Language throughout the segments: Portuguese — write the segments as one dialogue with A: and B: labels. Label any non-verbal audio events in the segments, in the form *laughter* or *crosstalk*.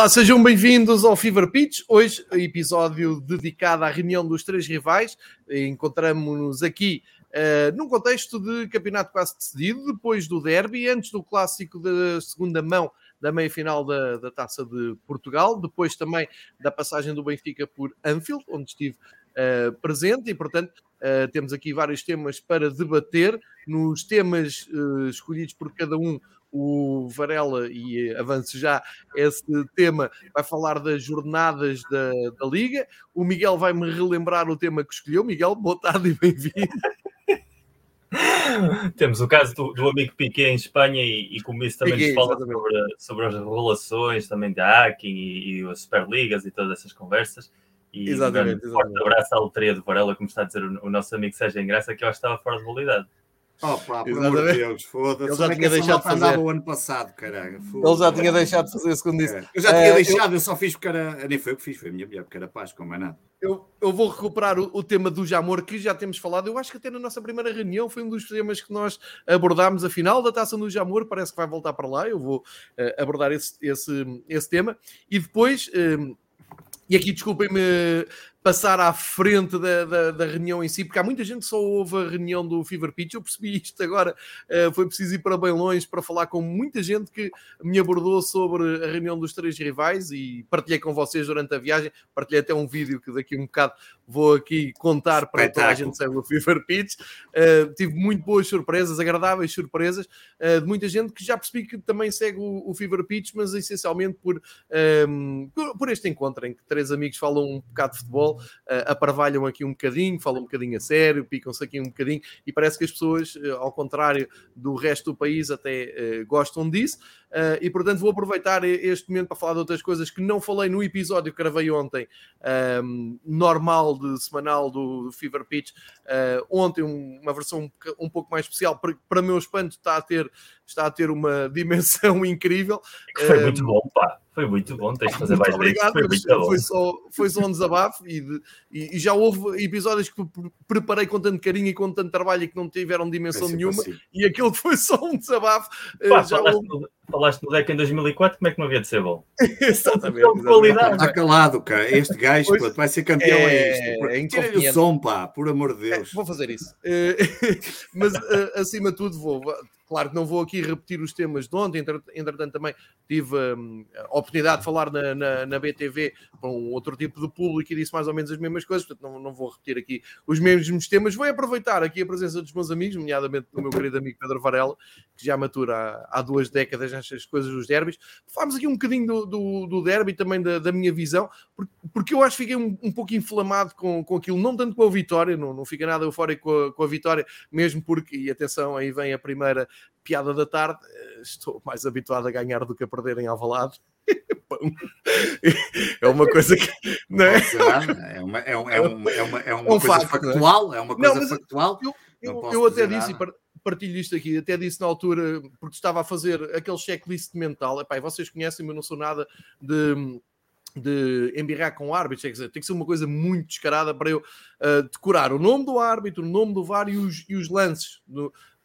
A: Olá, sejam bem-vindos ao Fever Pitch. Hoje, episódio dedicado à reunião dos três rivais. Encontramos-nos aqui uh, num contexto de campeonato quase decidido, depois do derby, antes do clássico da segunda mão da meia-final da, da Taça de Portugal, depois também da passagem do Benfica por Anfield, onde estive uh, presente, e portanto uh, temos aqui vários temas para debater. Nos temas escolhidos por cada um, o Varela, e avanço já esse tema, vai falar das jornadas da, da Liga. O Miguel vai-me relembrar o tema que escolheu. Miguel, boa tarde e bem-vindo. *laughs*
B: Temos o caso do, do amigo Piquet em Espanha e, e como isso também Piquet, nos fala sobre, sobre, as relações também da hacking e, e as Superligas e todas essas conversas. E exatamente, um forte abraço à loteria do Varela, como está a dizer o, o nosso amigo Sérgio Engraça, que eu acho que estava fora de validade.
C: Opa, por amor de Deus, foda-se.
A: Ele já é tinha deixado de fazer.
C: o ano passado, caralho.
A: Ele já tinha deixado de fazer, segundo disse.
C: Eu já tinha uh, deixado, eu... só fiz porque era. Nem foi o que fiz, foi a minha mulher, porque era como é nada.
A: Eu, eu vou recuperar o, o, tema do Jamor, que já temos falado. Eu acho que até na nossa primeira reunião foi um dos temas que nós abordámos. A final da taça do Jamor, parece que vai voltar para lá. Eu vou uh, abordar esse, esse, esse tema. E depois. Uh, e aqui desculpem-me passar à frente da, da, da, reunião em si, porque há muita gente que só ouve a reunião do Fever Pitch. Eu percebi isto agora, uh, foi preciso ir para bem longe para falar com muita gente que me abordou sobre a reunião dos três rivais e partilhei com vocês durante a viagem. Partilhei até um vídeo que daqui a um bocado vou aqui contar para toda a gente saber o Fever Pitch. Uh, tive muito boas surpresas, agradáveis surpresas, uh, de muita gente que já percebi que também segue o, o Fever Pitch, mas essencialmente por, um, por, por este encontro em que três amigos falam um bocado de futebol futebol, uh, aparvalham aqui um bocadinho, falam um bocadinho a sério, picam-se aqui um bocadinho, e parece que as pessoas, uh, ao contrário do resto do país, até uh, gostam disso. E portanto vou aproveitar este momento para falar de outras coisas que não falei no episódio que gravei ontem, um, normal de semanal do Fever Pitch. Ontem uma versão um, um, pouco mais especial, para, para meu espanto está a ter, está a ter uma *laughs* dimensão incrível.
B: Foi um, muito bom, pá. Foi muito bom, tens de fazer mais obrigado, foi, muito
A: foi, só, foi só um desabafo e, de, e, e, já houve episódios que preparei com tanto carinho e com tanto trabalho e que não tiveram dimensão é nenhuma assim. e aquilo que foi só um desabafo
B: Pá, já falaste, houve... no, falaste no deck em 2004, como é que não havia de ser bom? *laughs*
A: exatamente, exatamente.
C: Está calado, cara. Este gajo pois, vai ser campeão é, é isto. É o som, pá, por amor de Deus.
A: É, vou fazer isso. Eh, *laughs* mas eh, acima de tudo vou Claro que não vou aqui repetir os temas de ontem, entretanto também tive um, a oportunidade de falar na, na, na, BTV com outro tipo de público e disse mais ou menos as mesmas coisas, portanto não, não vou repetir aqui os mesmos temas. Vou aproveitar aqui a presença dos meus amigos, nomeadamente do meu querido amigo Pedro Varela, que já matura há, há duas décadas estas coisas dos derbys. Falámos aqui um bocadinho do, do, do derby também da, da, minha visão, porque eu acho que fiquei um, um pouco inflamado com, com aquilo, não tanto com a vitória, não, não fica nada eufórico com a, com a vitória, mesmo porque, e atenção, aí vem a primeira piada da tarde, eh, estou mais habituado a ganhar do que a perder em Alvalade. *laughs* é uma coisa que
C: não é? É uma, é uma, é uma, é uma, é uma um coisa facto, é? factual, é uma coisa não, factual.
A: Eu, eu, eu até disse, nada. partilho isto aqui, até disse na altura, porque estava a fazer aquele checklist mental. Epá, vocês conhecem, eu não sou nada de de embirrar com árbitros, quer dizer, tem que ser uma coisa muito descarada para eu uh, decorar o nome do árbitro, o nome do VAR e os, e os lances.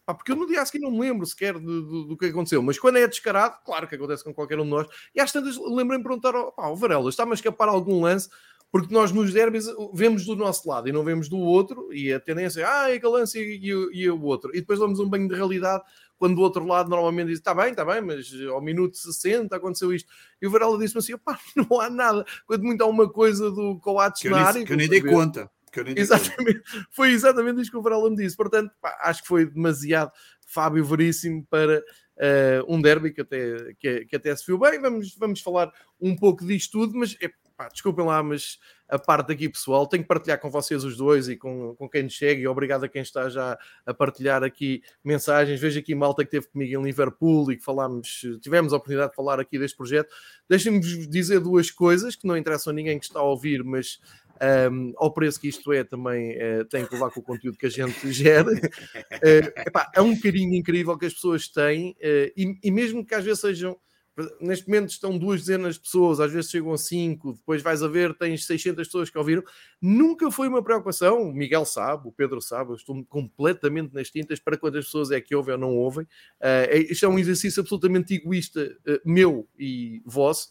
A: Pá, porque eu no dia a seguir não me lembro sequer do, do, do, que aconteceu, mas quando é descarado, claro que acontece com qualquer um de nós, e às tantas lembrei-me de perguntar ao, pá, Varela, está-me a escapar algum lance, porque nós nos derbys vemos do nosso lado e não vemos do outro, e a tendência é, ah, é aquele lance e, e, e o outro, e depois damos um banho de realidade quando do outro lado normalmente diz, está bem, está bem, mas ao minuto 60 aconteceu isto. E o Varela disse-me assim, pá, *laughs* não há nada, quando muito há uma coisa do Coates na área.
C: Que eu nem dei conta.
A: Exatamente, *laughs* foi exatamente isso que o Varela me disse. Portanto, pá, acho que foi demasiado Fábio Veríssimo para uh, um derby que até, que, que, até se viu bem. Vamos, vamos falar um pouco disto tudo, mas é, pá, desculpem lá, mas a parte aqui pessoal, tenho que partilhar com vocês os dois e com, com quem nos chega, e obrigado a quem está já a partilhar aqui mensagens. Vejo aqui malta que esteve comigo em Liverpool e que falámos, tivemos a oportunidade de falar aqui deste projeto. Deixem-me dizer duas coisas que não interessam a ninguém que está a ouvir, mas um, ao preço que isto é, também uh, tem que levar com o conteúdo que a gente *laughs* gera. Uh, epá, é um carinho incrível que as pessoas têm, uh, e, e, mesmo que às vezes sejam. Neste momento estão duas dezenas de pessoas, às vezes chegam a cinco, depois vais a ver, tens 600 pessoas que ouviram. Nunca foi uma preocupação, o Miguel sabe, o Pedro sabe, eu estou completamente nas tintas para quantas pessoas é que ouvem ou não ouvem. Uh, isto é um exercício absolutamente egoísta, meu e vosso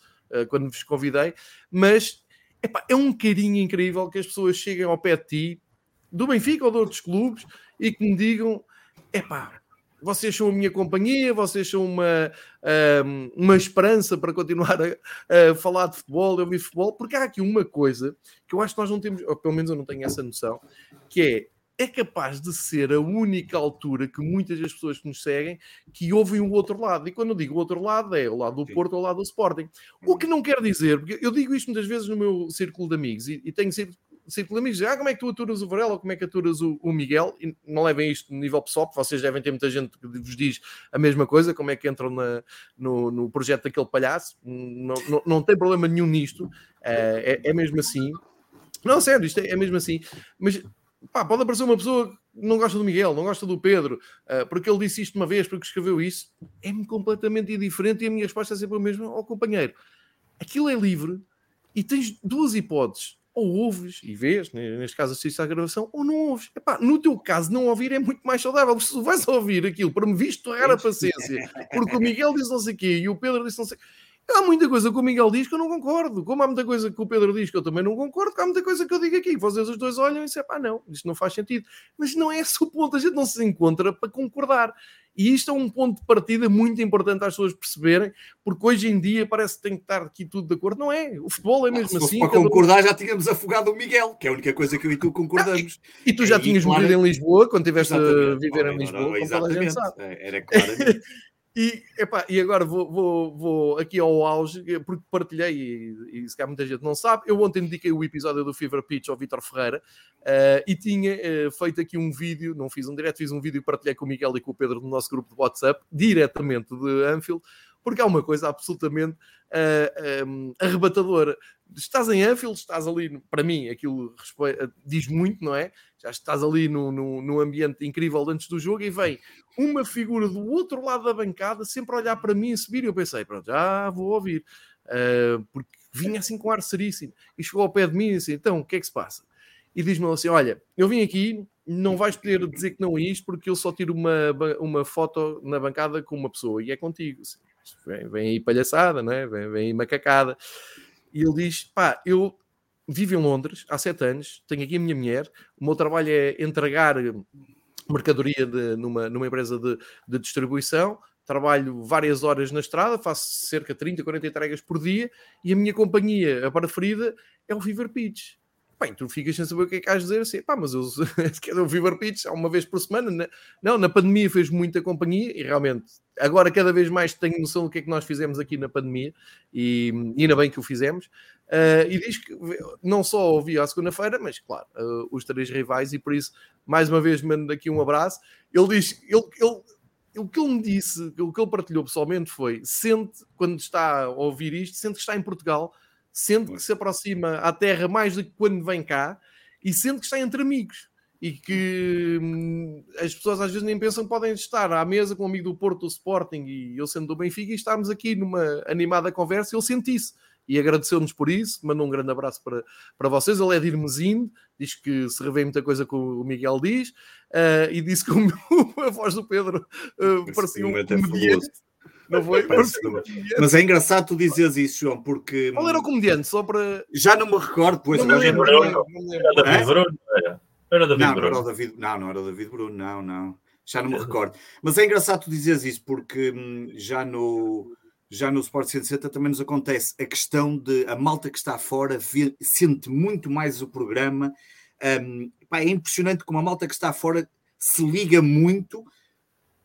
A: quando vos convidei, mas epá, é um carinho incrível que as pessoas cheguem ao pé de ti, do Benfica ou de outros clubes, e que me digam: epá, vocês são a minha companhia, vocês são uma, uma esperança para continuar a, a falar de futebol, eu vi futebol, porque há aqui uma coisa que eu acho que nós não temos, ou pelo menos eu não tenho essa noção, que é é capaz de ser a única altura que muitas das pessoas que nos seguem que ouvem o outro lado. E quando eu digo o outro lado, é o lado do Porto ou o lado do Sporting. O que não quer dizer, porque eu digo isto muitas vezes no meu círculo de amigos e, e tenho círculo de amigos, ah, como é que tu aturas o Varela ou como é que aturas o, o, Miguel? E não levem isto no nível pessoal, porque vocês devem ter muita gente que vos diz a mesma coisa, como é que entram na, no, no projeto daquele palhaço. Não, não, não tem problema nenhum nisto, é, é, é mesmo assim. Não, sério, isto é, é mesmo assim. Mas pá, pode aparecer uma pessoa que não gosta do Miguel, não gosta do Pedro, uh, porque ele disse isto uma vez, porque escreveu isso. É-me completamente indiferente e a minha resposta é sempre a mesma ao companheiro. Aquilo é livre e tens duas hipóteses ou ouves e vês, neste caso assistes à gravação, ou não ouves. Epá, no teu caso, não ouvir é muito mais saudável. Se vais ouvir aquilo para me visto torrar a paciência, porque o Miguel disse não sei o quê e o Pedro disse não sei Há muita coisa que o Miguel diz que eu não concordo. Como há muita coisa que o Pedro diz que eu também não concordo, há muita coisa que eu digo aqui. Vocês os dois olham e dizem, pá, não, isto não faz sentido. Mas não é esse o ponto. A gente não se encontra para concordar. E isto é um ponto de partida muito importante às pessoas perceberem, porque hoje em dia parece que tem que estar aqui tudo de acordo. Não é? O futebol é mesmo
C: ah,
A: assim.
C: Para concordar, já tínhamos afogado o Miguel, que é a única coisa que eu e tu concordamos.
A: Ah, e, e, tu já é, tinhas morrido em Lisboa, quando estiveste a viver em Lisboa, como toda a gente sabe.
C: É, era claro. *laughs*
A: E, epá, e agora vou, vou, vou, aqui ao auge, porque partilhei, e, e se calhar muita gente não sabe, eu ontem dediquei o episódio do Fever Pitch ao Vitor Ferreira uh, e tinha uh, feito aqui um vídeo, não fiz um direto, fiz um vídeo e partilhei com o Miguel e com o Pedro no nosso grupo de WhatsApp, diretamente de Anfield, porque há uma coisa absolutamente uh, eh, um, arrebatadora. Estás em Anfield, estás ali, para mim, aquilo diz muito, não é? Já estás ali no, no, no, ambiente incrível antes do jogo e vem uma figura do outro lado da bancada sempre olhar para mim e subir. E eu pensei, pronto, já vou ouvir, uh, porque vinha assim com ar seríssimo e chegou ao pé de mim e disse: Então, o que é que se passa? E diz-me assim: Olha, eu vim aqui, não vais poder dizer que não é isto, porque eu só tiro uma, uma foto na bancada com uma pessoa e é contigo. Assim vem, vem aí palhaçada, né? vem, vem aí macacada. E ele diz: pá, eu vivo em Londres há sete anos, tenho aqui a minha mulher, o meu trabalho é entregar mercadoria de, numa, numa empresa de, de distribuição, trabalho várias horas na estrada, faço cerca de 30, 40 entregas por dia e a minha companhia, a preferida, é o Fever Pitch. Bem, tu ficas sem saber o que é que has dizer assim, pá, mas eu quero o Fever Pitch uma vez por semana. Né? Não, na pandemia fez muita companhia e realmente agora cada vez mais tenho noção do que é que nós fizemos aqui na pandemia e, e ainda bem que o fizemos. Uh, e diz que não só ouvi à segunda-feira, mas claro, uh, os três rivais, e por isso, mais uma vez, mando aqui um abraço. Ele diz, ele, ele, o que ele me disse, o que ele partilhou pessoalmente foi: sente, quando está a ouvir isto, sente que está em Portugal sendo que se aproxima à Terra mais do que quando vem cá e sendo que está entre amigos e que hum, as pessoas às vezes nem pensam que podem estar à mesa com um amigo do Porto, do Sporting e eu sendo do Benfica e estarmos aqui numa animada conversa, ele sente isso. E agradeceu-nos por isso, mandou um grande abraço para, para vocês, ele é de Irmesinde, diz que se revê muita coisa que o Miguel diz uh, e disse que o, *laughs* a voz do Pedro uh, parecia um comediante
C: não foi? Mas é engraçado tu dizeres isso, João, porque.
A: Qual era o comediante? Só para.
C: Já não me recordo, pois.
B: Não, me lembro, não, Era David Bruno, era. David
C: não,
B: Bruno.
C: Não, era David, não, não era o David Bruno, não, não. Já não me recordo. Mas é engraçado tu dizeres isso, porque hum, já no. Já no Sport 160 também nos acontece a questão de a malta que está fora vê, sente muito mais o programa. Um, pá, é impressionante como a malta que está fora se liga muito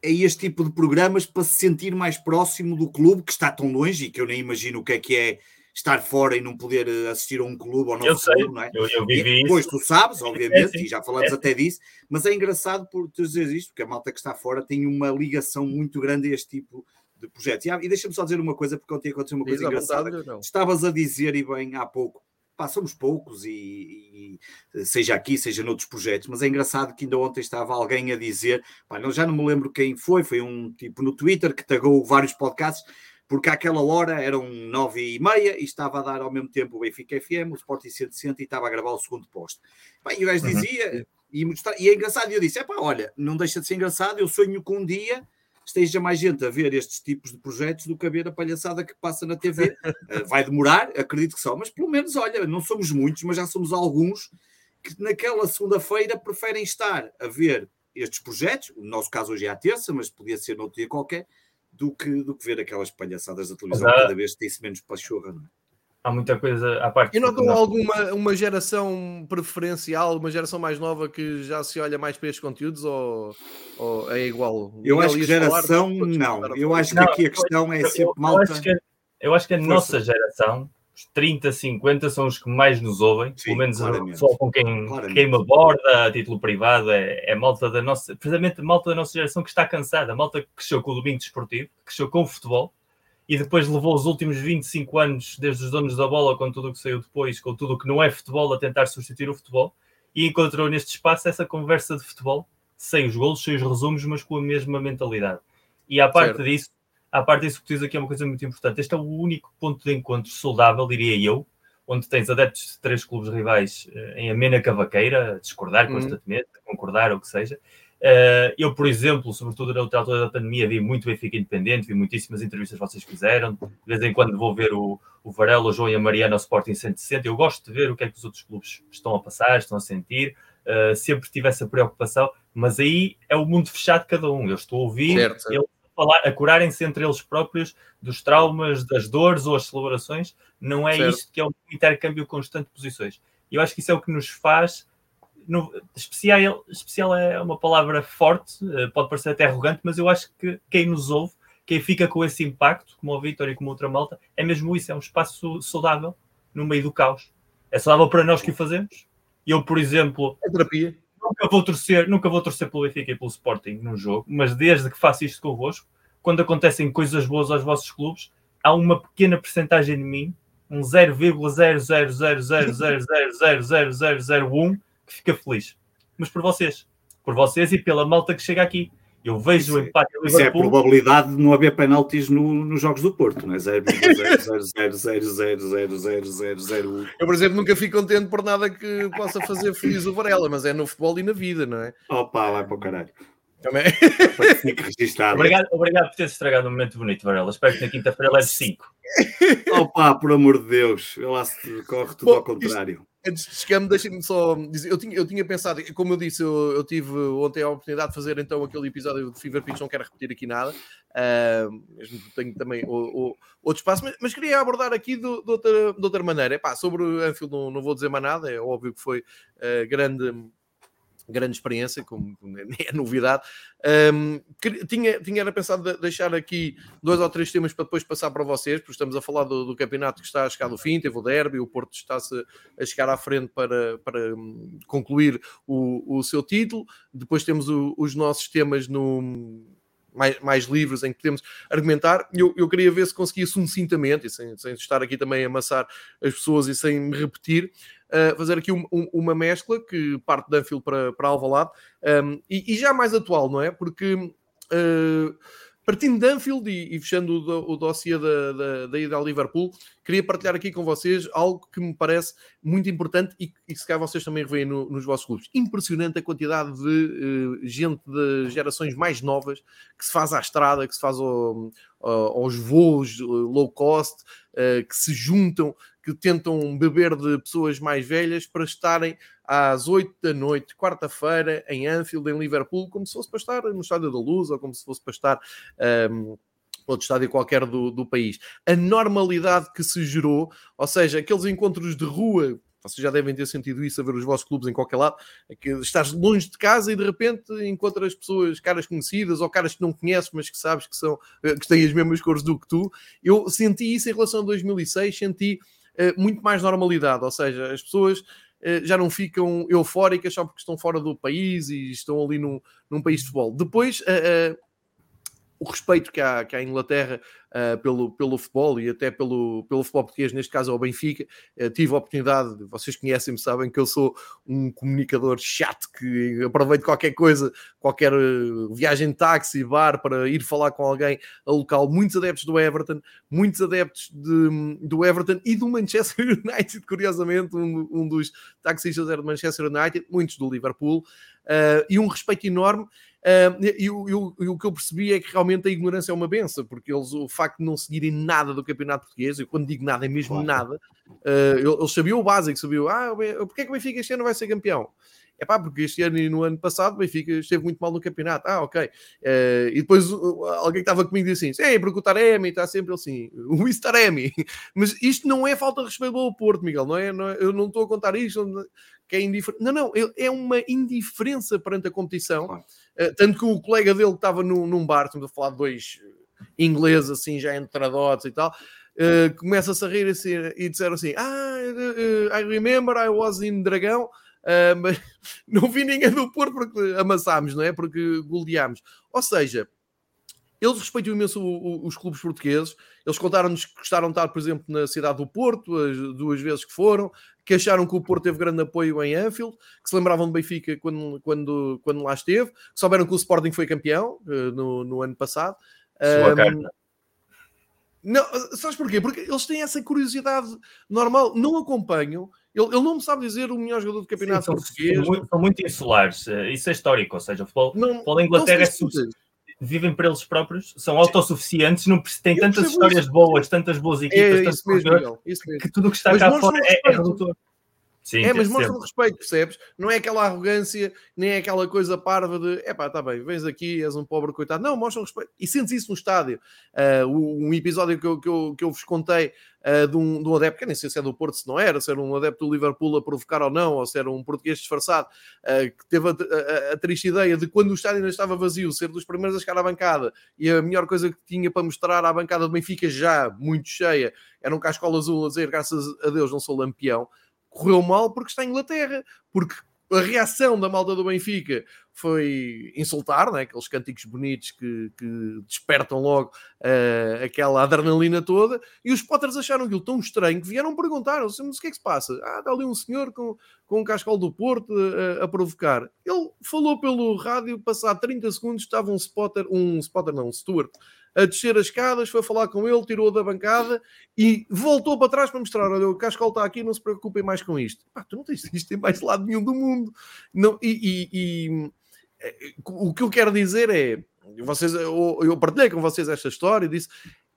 C: a este tipo de programas para se sentir mais próximo do clube que está tão longe e que eu nem imagino o que é que é estar fora e não poder eh, assistir a um clube ou não
B: clube,
C: não é?
B: Eu, eu vivi
C: e, Pois tu sabes, *laughs* obviamente, é, e já falamos é. até disso, mas é engraçado por tu dizer isto, porque a malta que está fora tem uma ligação muito grande a este tipo de projetos. E, e deixa-me só dizer uma coisa, porque ontem aconteceu uma coisa Diz engraçada. Estavas a dizer, e bem, há pouco, pá, somos poucos e, e, seja aqui, seja noutros projetos, mas é engraçado que ainda ontem estava alguém a dizer, pá, não, já não me lembro quem foi, foi um tipo no Twitter que tagou vários podcasts, porque àquela hora eram nove e meia e estava a dar ao mesmo tempo o Benfica FM, o Sporting 160 e estava a gravar o segundo posto. e o gajo uhum. dizia, e, e, é engraçado, e eu disse, é pá, olha, não deixa de ser engraçado, eu sonho com um dia esteja mais gente a ver estes tipos de projetos do que a ver a palhaçada que passa na TV. uh, *laughs* vai demorar, acredito que só, mas pelo menos, olha, não somos muitos, mas já somos alguns que naquela segunda-feira preferem estar a ver estes projetos, no nosso caso hoje é à terça, mas podia ser noutro dia qualquer, do que, do que ver aquelas palhaçadas da televisão cada vez tem-se menos pachorra, não é?
B: Há muita coisa à parte.
A: E notam alguma uma geração preferencial, uma geração mais nova que já se olha mais para estes conteúdos ou, ou é igual?
C: Eu acho que geração não. Eu acho que aqui a questão é sempre malta.
B: Eu acho que, eu acho que a Força. nossa geração, os 30, 50, são os que mais nos ouvem, Sim, pelo menos só com quem, quem me aborda a título privado, é, é malta da nossa, precisamente malta da nossa geração que está cansada, malta que cresceu com o domingo desportivo, que cresceu com o futebol e depois levou os últimos 25 anos, desde os donos da bola, com tudo o que saiu depois, com tudo o que não é futebol, a tentar substituir o futebol, e encontrou neste espaço essa conversa de futebol, sem os golos, sem os resumos, mas com a mesma mentalidade. E à parte certo. disso, à parte disso que tu dizes aqui é uma coisa muito importante. Este é o único ponto de encontro saudável, diria eu, onde tens adeptos de três clubes rivais eh, em amena cavaqueira, a discordar uhum. constantemente, a concordar, ou o que seja, eu, por exemplo, sobretudo na altura da pandemia, vi muito Benfica Independente, vi muitíssimas entrevistas que vocês fizeram. De vez em quando vou ver o, o Varela, o João e a Mariana ao Sporting 160. Eu gosto de ver o que é que os outros clubes estão a passar, estão a sentir. Uh, sempre tive essa preocupação, mas aí é o mundo fechado de cada um. Eu estou a ouvir certo, eles a, falar, a curarem-se entre eles próprios dos traumas, das dores ou as celebrações. Não é certo. isto que é um intercâmbio constante de posições. Eu acho que isso é o que nos faz no, especial, especial é uma palavra forte, eh, pode parecer até arrogante, mas eu acho que quem nos ouve, quem fica com esse impacto, como o Vitor e como outra malta, é mesmo isso, é um espaço saudável no meio do caos. É saudável para nós que o fazemos. Eu, por exemplo,
A: é terapia.
B: Nunca vou torcer, nunca vou torcer pelo Benfica e pelo Sporting num jogo, mas desde que faço isto convosco, quando acontecem coisas boas aos vossos clubes, há uma pequena percentagem de mim, um 0,00000000001 que fica feliz. Mas por vocês. Por vocês e pela malta que chega aqui. Eu vejo o empate
C: Isso é a probabilidade de não haver penaltis no, nos jogos do Porto, não é? 0,000000001.
A: Eu, por exemplo, nunca fico contente por nada que possa fazer feliz o Varela, mas é no futebol e na vida, não é?
C: Opa, vai para o caralho.
A: Também.
B: obrigado, obrigado por teres estragado um momento bonito, Varela. Espero que na quinta-feira leve 5.
C: Opa, por amor de Deus. Eu lá se corre tudo Bom, ao contrário.
A: Antes de chegar deixem-me só dizer, eu tinha, eu tinha pensado, como eu disse, eu, eu, tive ontem a oportunidade de fazer então aquele episódio de Fever Pitch, não quero repetir aqui nada, uh, mesmo tenho também o, o, outro espaço, mas, mas, queria abordar aqui de, de, outra, de outra maneira. Epá, sobre o Anfield não, não vou dizer mais nada, é óbvio que foi uh, grande grande experiência, como nem *laughs* é novidade. Um, tinha, tinha era pensado deixar aqui dois ou três temas para depois passar para vocês, porque estamos a falar do, do campeonato que está a chegar ao fim, teve o derby, o Porto está-se a chegar à frente para, para hum, concluir o, o seu título. Depois temos o, os nossos temas no mais, mais livres em que podemos argumentar. Eu, eu queria ver se conseguia sucintamente, e sem, sem estar aqui também a amassar as pessoas e sem me repetir, uh, fazer aqui um, um, uma mescla que parte de Anfield para, para Alvalade um, e, e, já mais atual, não é? Porque uh, partindo de Anfield e, e fechando o, o dossiê da, da, da, ida ao Liverpool, queria partilhar aqui com vocês algo que me parece muito importante e, e se calhar vocês também revêem no, nos vossos clubes. Impressionante a quantidade de uh, gente de gerações mais novas que se faz à estrada, que se faz ao, aos voos low cost, uh, que se juntam, que tentam beber de pessoas mais velhas para estarem às 8 da noite, quarta-feira, em Anfield, em Liverpool, como se fosse para estar no Estádio da Luz ou como se fosse para estar. Um, outro estádio qualquer do, do país. A normalidade que se gerou, ou seja, aqueles encontros de rua vocês já devem ter sentido isso a ver os vossos clubes em qualquer lado. É que estás longe de casa e de repente encontras pessoas, caras conhecidas ou caras que não conheces, mas que sabes que são eh, que têm as mesmas cores do que tu. Eu senti isso em relação a 2006, senti uh, muito mais normalidade, ou seja, as pessoas já não ficam eufóricas só porque estão fora do país e estão ali num, num país de futebol. Depois, uh, o respeito que há, que há em Inglaterra uh, pelo, pelo futebol e até pelo, pelo futebol português, neste caso ao Benfica. Uh, tive a oportunidade, vocês conhecem-me, sabem que eu sou um comunicador chato que aproveito qualquer coisa, qualquer uh, viagem de táxi, bar, para ir falar com alguém a local. Muitos adeptos do Everton, muitos adeptos de, do Everton e do Manchester *laughs* United, curiosamente, um, um dos taxistas era do Manchester United, muitos do Liverpool, e um respeito enorme Uh, e, e, e, o que eu percebi é que realmente a ignorância é uma benção, porque eles, o facto de não seguirem nada do campeonato português, eu quando digo nada é mesmo claro. nada, uh, eles sabiam o básico, sabiam, ah, porque é que o Benfica este ano vai ser campeão? É pá, porque este ano e no ano passado o Benfica esteve muito mal no campeonato. Ah, ok. Uh, e depois uh, alguém que estava comigo disse assim: é, porque o Taremi está sempre assim, *laughs* o Luís Taremi. *laughs* Mas isto não é falta de respeito ao Porto, Miguel, não é? Não é eu não estou a contar isto que é indiferente. Não, não, é uma indiferença perante a competição. Uh, tanto que o colega dele que estava no, num bar, estamos a falar de dois ingleses assim, já entradotes e tal. Uh, começa-se a rir assim, e disseram assim: Ah, I remember I was in Dragão. Uh, mas *laughs* não vi ninguém do Porto porque amassámos, não é? Porque goleámos. Ou seja, eles respeitam imenso os clubes portugueses. Eles contaram-nos que gostaram de estar, por exemplo, na cidade do Porto, as duas vezes que foram, que acharam que o Porto teve grande apoio em Anfield, que se lembravam de Benfica quando, quando, quando lá esteve, que souberam que o Sporting foi campeão uh, no, no ano passado. Um, não, sabes porquê? Porque eles têm essa curiosidade normal, não acompanham, ele, ele não me sabe dizer o melhor jogador do campeonato Sim, português.
B: São muito, são muito, insulares, eh, isso é histórico, ou seja, o futebol, não, futebol da Inglaterra é vivem para eles próprios, são autossuficientes, não têm tantas histórias isso. boas, tantas boas equipas, é, isso mesmo, isso mesmo. que tudo o que está Mas cá fora é, é redutor.
A: Sim, é, mas mostra o respeito, percebes? Não é aquela arrogância, nem é aquela coisa parva de é pá, tá bem, vens aqui, és um pobre coitado. Não, mostra o respeito. E sentes isso no estádio. Uh, um episódio que eu, que eu, que eu vos contei uh, de, um, de um adepto, que nem sei se é do Porto, se não era, se era um adepto do Liverpool a provocar ou não, ou se era um português disfarçado, uh, que teve a, a, a, triste ideia de quando o estádio ainda estava vazio, ser dos primeiros a chegar à bancada e a melhor coisa que tinha para mostrar à bancada do Benfica, já muito cheia, era um cascola azul a dizer graças a Deus não sou lampião correu mal porque está em Inglaterra, porque a reação da malta do Benfica foi insultar, né? aqueles cânticos bonitos que, que despertam logo uh, aquela adrenalina toda, e os Potters acharam aquilo tão estranho que vieram perguntar: o que é que se passa? Ah, está ali um senhor com, com um cascal do Porto uh, a provocar. Ele falou pelo rádio, passado 30 segundos, estava um spotter, um spotter não, um steward, a descer as escadas, foi falar com ele, tirou da bancada e voltou para trás para mostrar: olha, o Cascal está aqui, não se preocupem mais com isto. Pá, tu não tens isto em mais lado nenhum do mundo. Não, e, e, e eh, o que eu quero dizer é: vocês, eu, eu partilhei com vocês esta história e disse.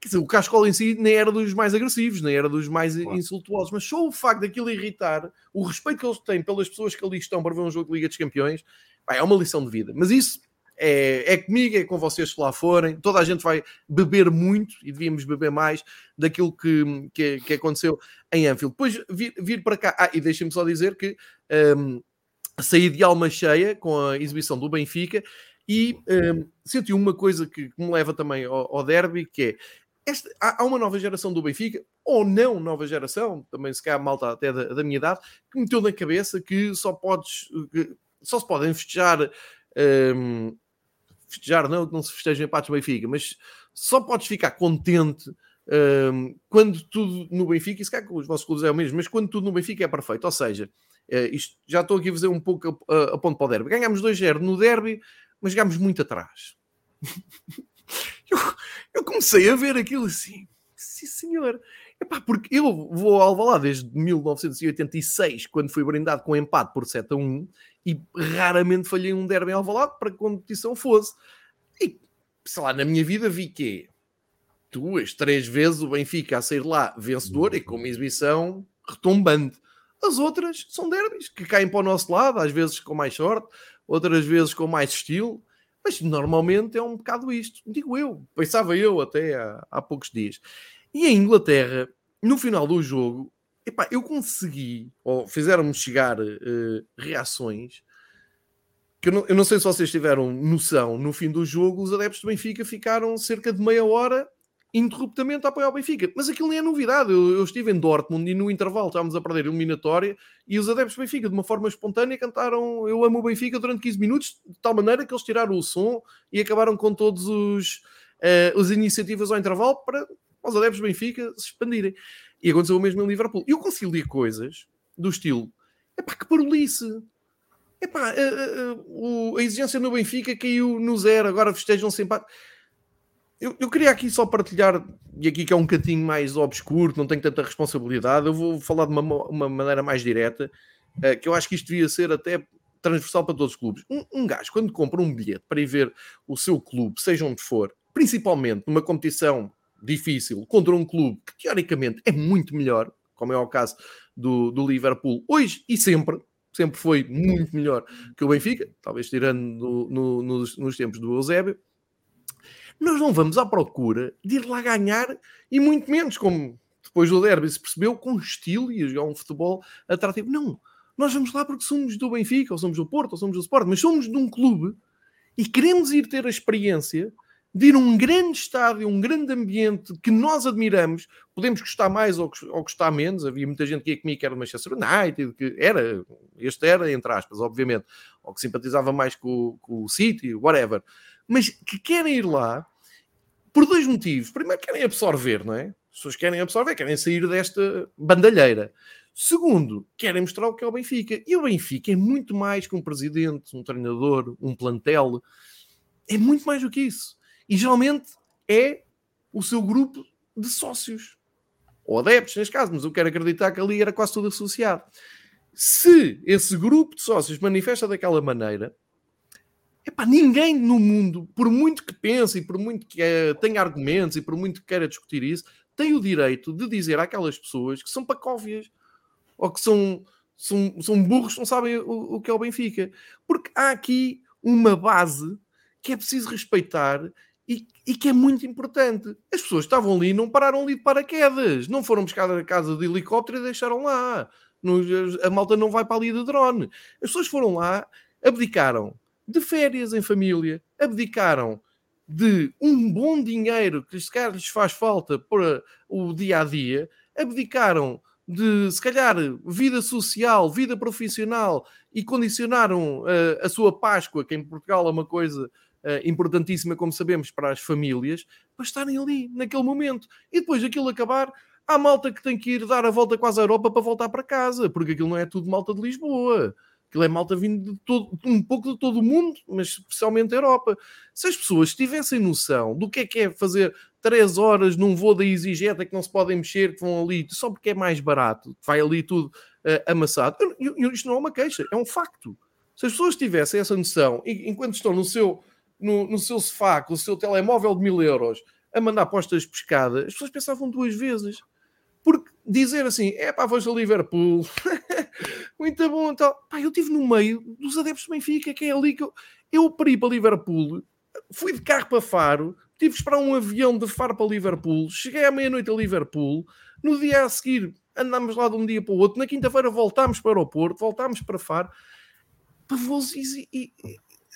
A: Dizer, o Cascola em si nem era dos mais agressivos, nem era dos mais claro. insultuosos, mas só o facto daquilo irritar, o respeito que eles têm pelas pessoas que ali estão para ver um jogo de Liga dos Campeões, pá, é uma lição de vida. Mas isso é, é comigo, é com vocês que lá forem. Toda a gente vai beber muito e devíamos beber mais daquilo que, que, que aconteceu em Anfield. Depois vir, vir para cá. Ah, e deixem-me só dizer que um, saí de alma cheia com a exibição do Benfica e um, senti uma coisa que, me leva também ao, ao derby, que é esta, há, há, uma nova geração do Benfica, ou não nova geração, também se calhar malta até da, da minha idade, que meteu na cabeça que só podes, que só se podem festejar um, festejar, não que não se festejam empates do Benfica, mas só podes ficar contente um, quando tudo no Benfica, e se calhar com os vossos clubes é o mesmo, mas quando tudo no Benfica é perfeito. Ou seja, uh, isto, já estou aqui a fazer um pouco a, a, a ponto para o derby. Ganhámos 2-0 no derby, mas chegámos muito atrás. *laughs* eu, eu, comecei a ver aquilo assim, sim senhor. Epá, porque eu vou ao Alvalade desde 1986, quando fui brindado com empate por 7 a 1, e raramente falhei um derby em Alvalade para que a competição fosse. E, sei lá, na minha vida vi que duas, três vezes o Benfica a sair lá vencedor e com uma exibição retombante. As outras são derbys que caem para o nosso lado, às vezes com mais sorte, outras vezes com mais estilo, mas normalmente é um bocado isto. Digo eu, pensava eu até há, há poucos dias. E a Inglaterra, no final do jogo, epá, eu consegui, ou fizeram-me chegar uh, reações que eu não, eu não, sei se vocês tiveram noção, no fim do jogo, os adeptos do Benfica ficaram cerca de meia hora interruptamente a apoiar o Benfica. Mas aquilo nem é novidade. Eu, eu, estive em Dortmund e no intervalo estávamos a perder a eliminatória e os adeptos do Benfica, de uma forma espontânea, cantaram Eu amo o Benfica durante 15 minutos, de tal maneira que eles tiraram o som e acabaram com todos os, uh, as iniciativas ao intervalo para os adeptos do Benfica se expandirem. E aconteceu o mesmo em Liverpool. Eu consigo ler coisas do estilo: é pá, que parolice. Epá, a, a, a, a exigência no Benfica caiu no zero, agora festejam sempre. Eu, eu queria aqui só partilhar, e aqui que é um cantinho mais obscuro, não tem tanta responsabilidade, eu vou falar de uma, uma maneira mais direta, uh, que eu acho que isto devia ser até transversal para todos os clubes. Um, um gajo, quando compra um bilhete para ir ver o seu clube, seja onde for, principalmente numa competição difícil contra um clube que teoricamente é muito melhor, como é o caso do, do Liverpool, hoje e sempre, sempre foi muito melhor que o Benfica, talvez tirando no, no, nos, nos tempos do Eusébio, nós não vamos à procura de ir lá ganhar e muito menos, como depois do derby se percebeu, com estilo e jogar um futebol atrativo. Não, nós vamos lá porque somos do Benfica, ou somos do Porto, ou somos do Sport, mas somos de um clube e queremos ir ter a experiência de ir a um grande estádio, um grande ambiente que nós admiramos, podemos gostar mais ou, gostar menos. Havia muita gente que ia comigo que era Manchester United, que era, este era, entre aspas, obviamente, ou que simpatizava mais com, com o City, whatever, mas que querem ir lá por dois motivos. Primeiro, querem absorver, não é? As pessoas querem absorver, querem sair desta bandalheira. Segundo, querem mostrar o que é o Benfica. E o Benfica é muito mais que um presidente, um treinador, um plantel. É muito mais do que isso. E geralmente é o seu grupo de sócios. Ou adeptos, neste caso, mas eu quero acreditar que ali era quase tudo associado. Se esse grupo de sócios manifesta daquela maneira, Epá, ninguém no mundo, por muito que pense e por muito que uh, tenha argumentos e por muito que queira discutir isso, tem o direito de dizer àquelas pessoas que são pacóvias ou que são, são, são burros, não sabem o, o que é o Benfica. Porque há aqui uma base que é preciso respeitar e, e, que é muito importante. As pessoas estavam ali não pararam ali de paraquedas, não foram buscar a casa de helicóptero e deixaram lá. a malta não vai para ali de drone. As pessoas foram lá, abdicaram de férias em família, abdicaram de um bom dinheiro que se calhar lhes faz falta para o dia a dia, abdicaram de se calhar vida social, vida profissional e condicionaram uh, a sua Páscoa, que em Portugal é uma coisa importantíssima, como sabemos, para as famílias, para estarem ali naquele momento. E depois aquilo acabar, há malta que tem que ir dar a volta quase à Europa para voltar para casa, porque aquilo não é tudo malta de Lisboa. Aquilo é malta vindo de todo, um pouco de todo o mundo, mas especialmente a Europa. Se as pessoas tivessem noção do que é que é fazer três horas num voo da EasyJet que não se podem mexer, que vão ali só porque é mais barato, vai ali tudo uh, amassado. Eu, eu, isto não é uma queixa, é um facto. Se as pessoas tivessem essa noção, enquanto estão no seu, no, no seu sofá, com o seu telemóvel de mil euros, a mandar postas pescadas, as pessoas pensavam duas vezes. Porque dizer assim, é pá, vais a Liverpool, *laughs* muito bom, então, pá, eu estive no meio dos adeptos do Benfica, que é ali que eu, eu para ir para Liverpool, fui de carro para Faro, tive que esperar um avião de Faro para Liverpool, cheguei à meia-noite a Liverpool, no dia a seguir andámos lá de um dia para o outro, na quinta-feira voltámos para o aeroporto, voltámos para Faro, para e, e,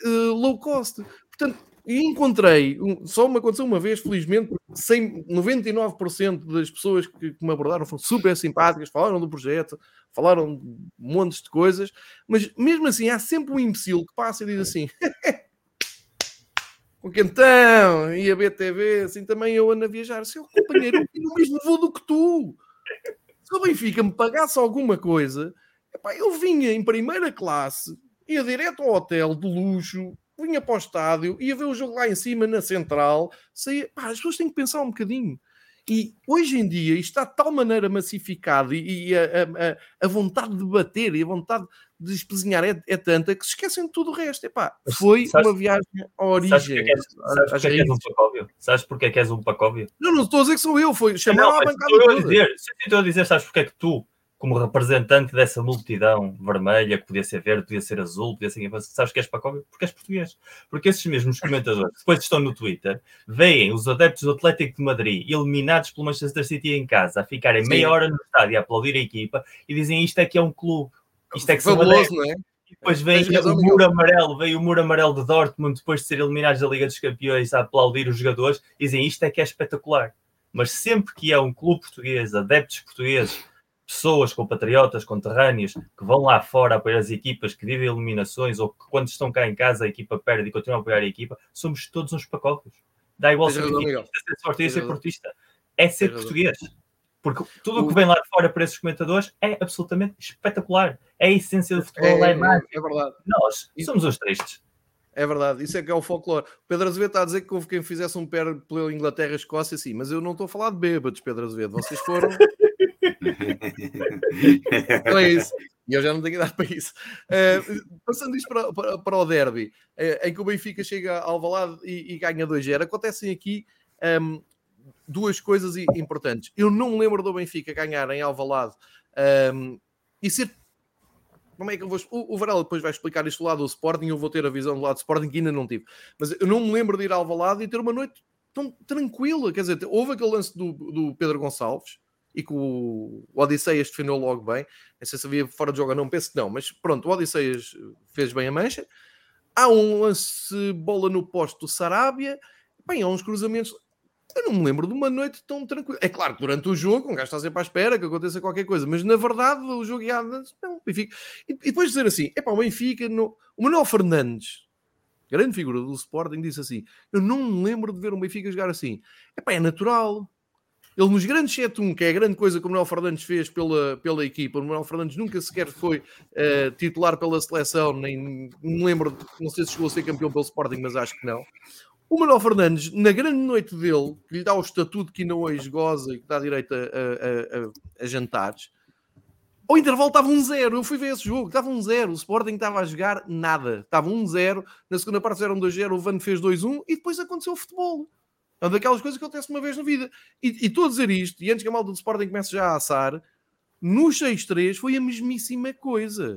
A: uh, low cost. Portanto, encontrei, só me aconteceu uma vez, felizmente, 100, 99% das pessoas que, que, me abordaram foram super simpáticas, falaram do projeto, falaram de montes de coisas, mas mesmo assim há sempre um imbecil que passa e diz assim: *laughs* com quentão e a BTV, assim também eu ando a viajar. Seu companheiro, eu tenho o mesmo voo do que tu. Se o Benfica me pagasse alguma coisa, epá, eu vinha em primeira classe, ia direto ao hotel de luxo vinha para o estádio, ia ver o jogo lá em cima na central, saía, pá, as pessoas têm que pensar um bocadinho. E hoje em dia isto está de tal maneira massificado e, e a, a, a, vontade de bater e a vontade de espezinhar é, é tanta que se esquecem de tudo o resto. Epá, foi sabes, uma viagem à origem.
B: Sabes porque é que és um pacóvio? Sabes porque é que és um pacóvio?
A: Não, não estou a dizer que sou eu, foi chamar a bancada. Estou
B: a dizer, se estou a dizer, sabes porque é que tu como representante dessa multidão vermelha, que podia ser verde, podia ser azul, podia ser. Sabes que és Pacóvio? Porque és português. Porque esses mesmos comentadores, depois estão no Twitter, veem os adeptos do Atlético de Madrid eliminados pelo Manchester City em casa, a ficarem Sim. meia hora no estádio a aplaudir a equipa e dizem isto é que é um clube. Isto é que são adeptos. não é? E depois vem o muro amarelo, veio o muro amarelo de Dortmund depois de ser eliminados da Liga dos Campeões a aplaudir os jogadores dizem isto é que é espetacular. Mas sempre que é um clube português, adeptos portugueses pessoas, compatriotas, conterrâneos, que vão lá fora apoiar as equipas, que vivem eliminações, ou que quando estão cá em casa a equipa perde e continuam a apoiar a equipa, somos todos uns pacóvios. Dá igual ser ser sorteio ser portista. É ser português. Porque tudo o que vem lá de fora para esses comentadores é absolutamente espetacular. É a essência do futebol, é, é,
A: é verdade.
B: Nós somos os tristes.
A: É verdade, isso é que é o folclore. Pedro Azevedo está a dizer que houve quem fizesse um pé pela Inglaterra e Escócia, sim, mas eu não estou a falar de bêbados, Pedro Azevedo. Vocês foram. *laughs* *laughs* então é isso. E eu já não tenho idade para isso. Uh, passando isto para, para, para o derby, uh, em que o Benfica chega ao Valado e, e ganha 2-0, acontecem aqui um, duas coisas importantes. Eu não me lembro do Benfica ganhar em Alvalade um, e ser. Como é que eu vou. O, o Varela depois vai explicar isto do lado do Sporting. Eu vou ter a visão do lado do Sporting que ainda não tive. Mas eu não me lembro de ir ao Alvalade e ter uma noite tão tranquila. Quer dizer, houve aquele lance do, do Pedro Gonçalves e que o, o Odisseias defendeu logo bem. Não sei se havia fora de jogo ou não, penso que não, mas pronto, o Odisseias fez bem a mancha. Há um lance bola no posto do Sarabia, bem, há uns cruzamentos. Eu não me lembro de uma noite tão tranquila. É claro durante o jogo, um gajo está sempre à espera que aconteça qualquer coisa, mas na verdade o jogo ia. Não, Benfica. E, e depois dizer assim: é para o Benfica. No... O Manuel Fernandes, grande figura do Sporting, disse assim: Eu não me lembro de ver um Benfica jogar assim. É pá, é natural. Ele nos grandes 7-1, que é a grande coisa que o Manuel Fernandes fez pela, pela equipa, o Manuel Fernandes nunca sequer foi uh, titular pela seleção, nem me lembro, não sei se chegou a ser campeão pelo Sporting, mas acho que não. O Manuel Fernandes, na grande noite dele, que lhe dá o estatuto que ainda hoje goza e que dá direito a, a, a, a jantares, ao intervalo estava um zero. Eu fui ver esse jogo, estava um zero. O Sporting estava a jogar nada. Estava um zero. Na segunda parte fizeram 2-0. O Van fez 2-1 e depois aconteceu o futebol. É daquelas coisas que acontece uma vez na vida. E, estou a dizer isto, e antes que a malta do Sporting comece já a assar, no 6-3 foi a mesmíssima coisa.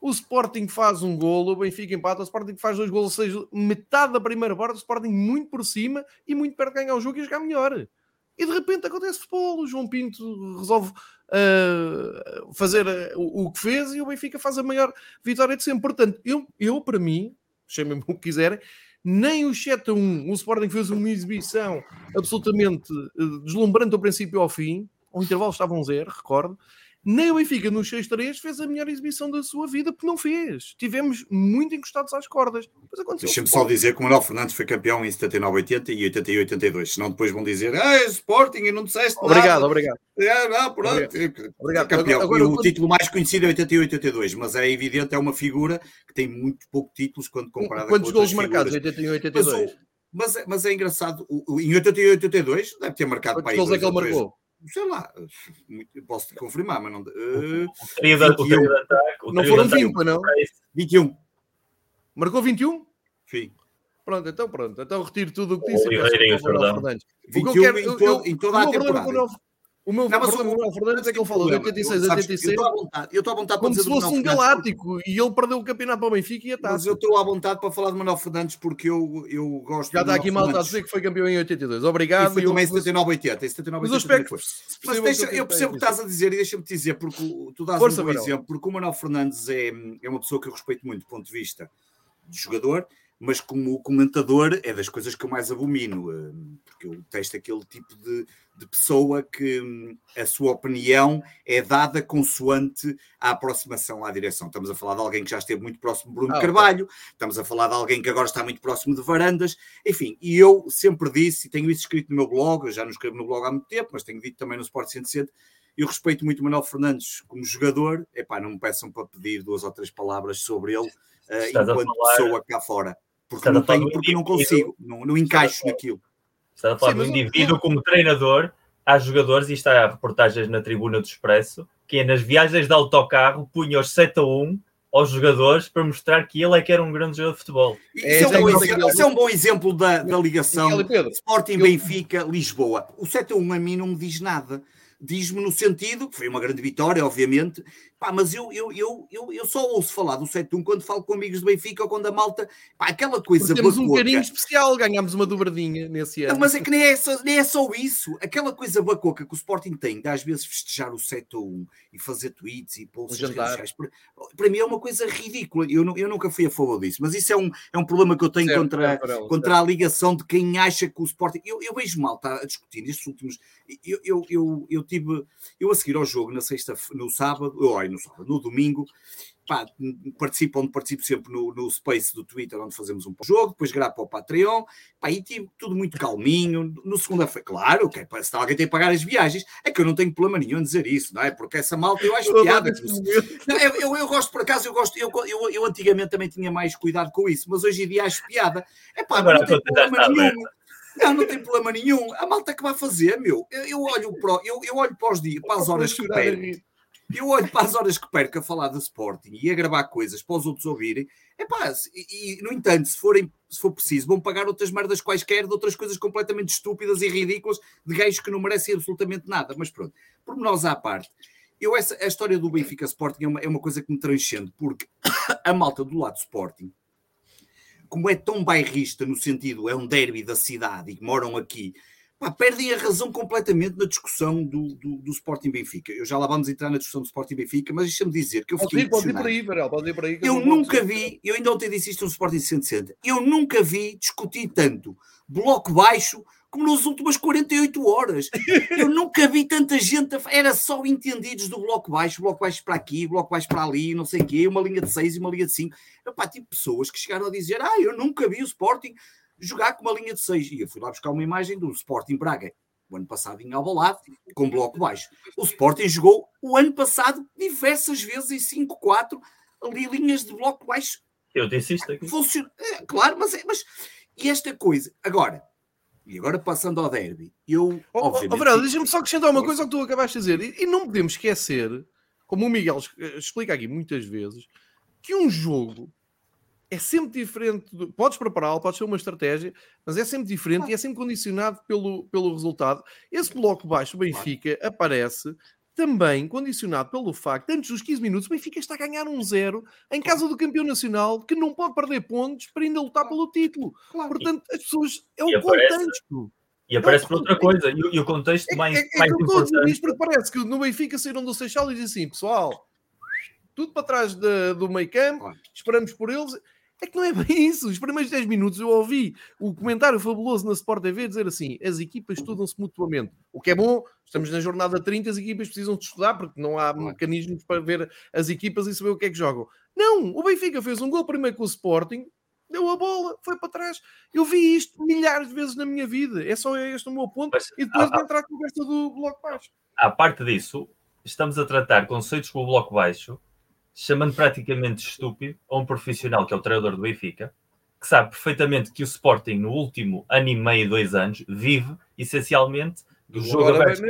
A: O Sporting faz um golo, o Benfica empata, o Sporting faz dois golos, seja, metade da primeira parte, o Sporting muito por cima e muito perto de ganhar o jogo e jogar melhor. E de repente acontece futebol, o João Pinto resolve uh, fazer uh, o, o, que fez e o Benfica faz a maior vitória de sempre. Portanto, eu, eu para mim, chamem-me o que quiserem, nem o 7 a 1, o Sporting fez uma exibição absolutamente uh, deslumbrante do princípio ao fim, ao intervalo estava um zero, recordo, nem o Benfica no 6-3 fez a melhor exibição da sua vida, porque não fez. Tivemos muito encostados às cordas.
C: Deixa-me só dizer que o Manuel Fernandes foi campeão em 79-80 e 81-82, senão depois vão dizer ah, é Sporting e não disseste
A: obrigado, nada. Obrigado,
C: obrigado. não, pronto. Obrigado. obrigado. Campeão. Agora, agora, o título mais conhecido é 81-82, mas é evidente, é uma figura que tem muito pouco títulos quando comparada
A: Quantos com gols marcados em 81-82?
C: Mas, mas, mas, é engraçado, em 81-82 deve ter marcado
A: Quantos gols é que ele marcou?
C: Sei lá, posso te confirmar, mas não. Uh,
B: o trio de ataque.
A: Não foram 20, não?
C: 21.
A: Marcou 21?
C: Sim.
A: Pronto, então pronto. Então retiro tudo o que disse. O
C: o que eu quero. Em toda a temporada.
A: O meu não, com o Fernandes é que ele falou de 86 a 86.
C: Eu estou à vontade
A: como se fosse um galáctico e ele perdeu o campeonato para o Benfica e a taça.
C: Mas eu estou à vontade para falar de Manuel Fernandes porque eu, eu gosto
A: Já está aqui malta a dizer que foi campeão em 82. Obrigado.
C: E foi também em 79, 80. Em 79, 80 Mas deixa, eu percebo o que estás a dizer e deixa-me dizer, porque tu dás Força, um bom exemplo, porque o Manuel Fernandes é, é uma pessoa que eu respeito muito do ponto de vista de jogador, mas como comentador é das coisas que eu mais abomino, eh, porque eu testo aquele tipo de, de pessoa que a sua opinião é dada consoante a aproximação à direção. Estamos a falar de alguém que já esteve muito próximo de Bruno ah, Carvalho, estamos a falar de alguém que agora está muito próximo de Varandas, enfim, e eu sempre disse, e tenho isso escrito no meu blog, eu já não escrevo no blog há muito tempo, mas tenho dito também no Sport 160, eu respeito muito o Manuel Fernandes como jogador, epá, não me peçam para pedir duas ou três palavras sobre ele, uh, enquanto falar... pessoa cá fora porque não tenho, porque não consigo, não, não encaixo naquilo.
B: Está a falar Sim, do indivíduo como treinador, há jogadores, e está há reportagens na tribuna do Expresso, que é nas viagens de autocarro punha os 7 a 1 aos jogadores para mostrar que ele é que era um grande jogador de futebol.
C: É, é, um, bom exemplo, é um bom exemplo da, da ligação Sporting Benfica Lisboa. O 7 a 1 a mim não me diz nada diz-me no sentido, que foi uma grande vitória, obviamente, pá, mas eu, eu, eu, eu, eu só ouço falar do 7-1 quando falo com amigos do Benfica ou quando a malta, pá, aquela coisa
A: Porque temos bacoca. um carinho especial, ganhámos uma dobradinha nesse ano.
C: Não, mas é que nem é, só, nem é só isso, aquela coisa bacoca que o Sporting tem de às vezes festejar o 7-1 e fazer tweets e um sociais, para, para, mim é uma coisa ridícula, eu, eu nunca fui a favor disso, mas isso é um, é um problema que eu tenho certo, contra, é contra a ligação de quem acha que o Sporting, eu, eu vejo mal, está a discutir nestes últimos, eu, eu, eu, eu tive, eu a seguir ao jogo na sexta, no sábado, no sábado, no domingo, pá, participo onde participo sempre no, no Space do Twitter, onde fazemos um jogo, depois gravo para o Patreon, pá, e tive tudo muito calminho. No segunda-feira, claro, que é, se alguém tem que pagar as viagens, é que eu não tenho problema nenhum em dizer isso, não é? Porque essa malta eu acho piada. Não, eu, eu, eu, gosto, por acaso, eu gosto, eu, eu, eu antigamente também tinha mais cuidado com isso, mas hoje em dia acho piada. É pá, não tem problema nenhum. Não, não tem problema nenhum. A malta que vai fazer, meu, eu, eu olho, para, eu, eu olho para os dias, para as horas que perdem. Eu olho para as horas que perco a falar de Sporting e a gravar coisas para os outros ouvirem. Epá, e, e no entanto, se, forem, se for preciso, vão pagar outras merdas quaisquer de outras coisas completamente estúpidas e ridículas de gajos que não merecem absolutamente nada. Mas pronto, por nós à parte, eu essa, a história do Benfica Sporting é uma, é uma coisa que me transcende, porque a malta do lado Sporting, como é tão bairrista no sentido, é um derby da cidade e moram aqui, pá, perdem a razão completamente na discussão do, do, do, Sporting Benfica. Eu já lá vamos entrar na discussão do Sporting Benfica, mas deixa-me dizer que eu fiquei.
A: Pode ir, pode ir por aí, Varel, pode ir por aí.
C: Eu, nunca vi, eu ainda ontem disse isto no Sporting 160, eu nunca vi discutir tanto bloco baixo como nas últimas 48 horas. Eu nunca vi tanta gente, era só entendidos do bloco baixo, bloco baixo para aqui, bloco baixo para ali, não sei o quê, uma linha de 6 e uma linha de 5. Epá, tipo pessoas que chegaram a dizer: Ah, eu nunca vi o Sporting jogar com uma linha de 6. E eu fui lá buscar uma imagem do Sporting Braga, o ano passado em Alvalade, com bloco baixo. O Sporting jogou o ano passado diversas vezes em 5-4, ali linhas de bloco baixo.
B: Eu disse isto aqui.
C: Funciona, é, claro, mas, é, mas e esta coisa, agora, e agora passando ao derby, eu.
A: Oh, obviamente, oh, deixa-me só acrescentar uma coisa ao que tu acabaste de dizer, e, e não podemos esquecer, como o Miguel explica aqui muitas vezes, que um jogo é sempre diferente. Do... Podes prepará-lo, pode ser uma estratégia, mas é sempre diferente e é sempre condicionado pelo, pelo resultado. Esse bloco baixo, o Benfica, aparece também condicionado pelo facto, antes dos 15 minutos, o Benfica está a ganhar um zero em casa do campeão nacional, que não pode perder pontos para ainda lutar pelo título. Claro. Portanto, as pessoas. É o contexto.
B: E aparece é por outra coisa. E, e o contexto é, mais, é, é mais importante.
A: Isto porque parece que no Benfica saíram do Seixal e dizem assim, pessoal, tudo para trás de, do meio campo, esperamos por eles. É que não é *laughs* bem isso. Os primeiros 10 minutos eu ouvi o comentário fabuloso na Sport TV dizer assim: as equipas estudam-se mutuamente. O que é bom, estamos na jornada 30, as equipas precisam de estudar porque não há mecanismos para ver as equipas e saber o que é que jogam. Não, o Benfica fez um gol primeiro com o Sporting, deu a bola, foi para trás. Eu vi isto milhares de vezes na minha vida. É só este o meu ponto. Mas, e depois de entrar a conversa do bloco baixo.
B: À parte disso, estamos a tratar conceitos com o bloco baixo chamando praticamente estúpido a um profissional que é o treinador do Benfica, que sabe perfeitamente que o Sporting no último ano e meio, dois anos, vive essencialmente do jogo aberto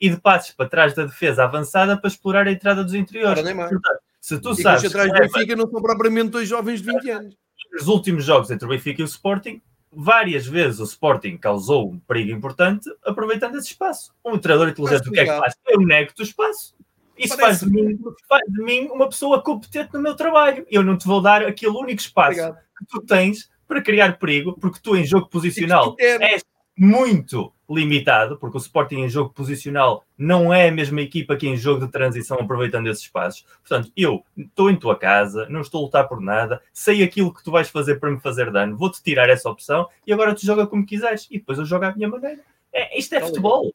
B: e de passos para trás da defesa avançada para explorar a entrada dos interiores. Portanto,
A: se tu e sabes... Atrás do Benfica não são propriamente dois jovens de 20 anos.
B: Nos últimos jogos entre o Benfica e o Sporting, várias vezes o Sporting causou um perigo importante aproveitando esse espaço. Um treinador inteligente, o que é que faz? Eu nego-te o espaço. Isso faz de, mim, faz uma pessoa competente no meu trabalho. Eu não te vou dar aquele único espaço Obrigado. que tu tens para criar perigo, porque tu em jogo posicional és muito limitado, porque o Sporting em jogo posicional não é a mesma equipa que em jogo de transição aproveitando esses espaços. Portanto, eu estou em tua casa, não estou a lutar por nada, sei aquilo que tu vais fazer para me fazer dano, vou-te tirar essa opção e agora tu joga como quiseres e depois eu jogo à minha maneira. É, isto é futebol.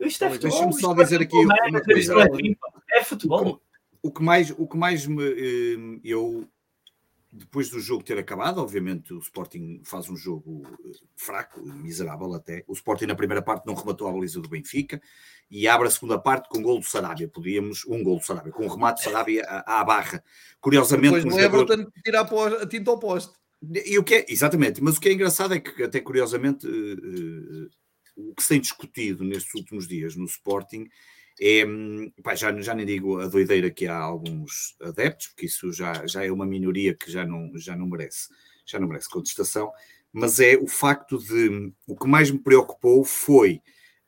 B: Isto é futebol.
C: Deixa-me só dizer aqui uma coisa.
B: É futebol.
C: O que mais, o que mais me, eh, eu depois do jogo ter acabado, obviamente o Sporting faz um jogo eh, fraco, miserável até. O Sporting na primeira parte não rematou a baliza do Benfica e abre a segunda parte com um gol do Sarabia. Podíamos, um gol do Sarabia, com um remate do Sarabia à, à barra. Curiosamente,
A: depois um jogador... Everton tirar a tinta ao poste.
C: E o que é, exatamente, mas o que é engraçado é que até curiosamente uh, o que tem discutido nestes últimos dias no Sporting é, pá, já, já nem digo a doideira que há alguns adeptos, porque isso já, já é uma minoria que já não, já não merece, já não merece contestação, mas é o facto de o que mais me preocupou foi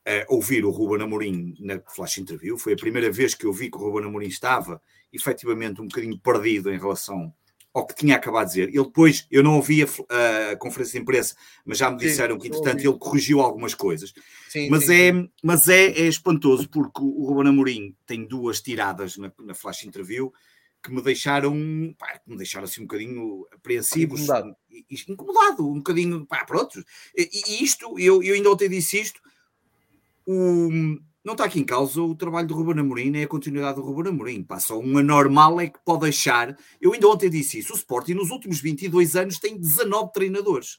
C: uh, ouvir o Ruben Amorim na flash interview. Foi a primeira vez que eu vi que o Ruben Amorim estava efetivamente um bocadinho perdido em relação ao que tinha acabado de dizer. Ele depois, eu não ouvi a, a conferência de imprensa, mas já me disseram sim, que, entretanto, ele corrigiu algumas coisas. Sim, mas sim, é, mas é, é, espantoso, porque o Ruben Amorim tem duas tiradas na, na flash interview que me deixaram, pá, que me deixaram assim um bocadinho apreensivos. Incomodado. Incomodado, um bocadinho, pá, pronto. E, e isto, eu, eu ainda ontem disse isto, o não está aqui em causa o trabalho do Ruben Amorim, nem a continuidade do Ruben Amorim. Pá, só um anormal é que pode achar. Eu ainda ontem disse isso. O Sporting, nos últimos 22 anos, tem 19 treinadores.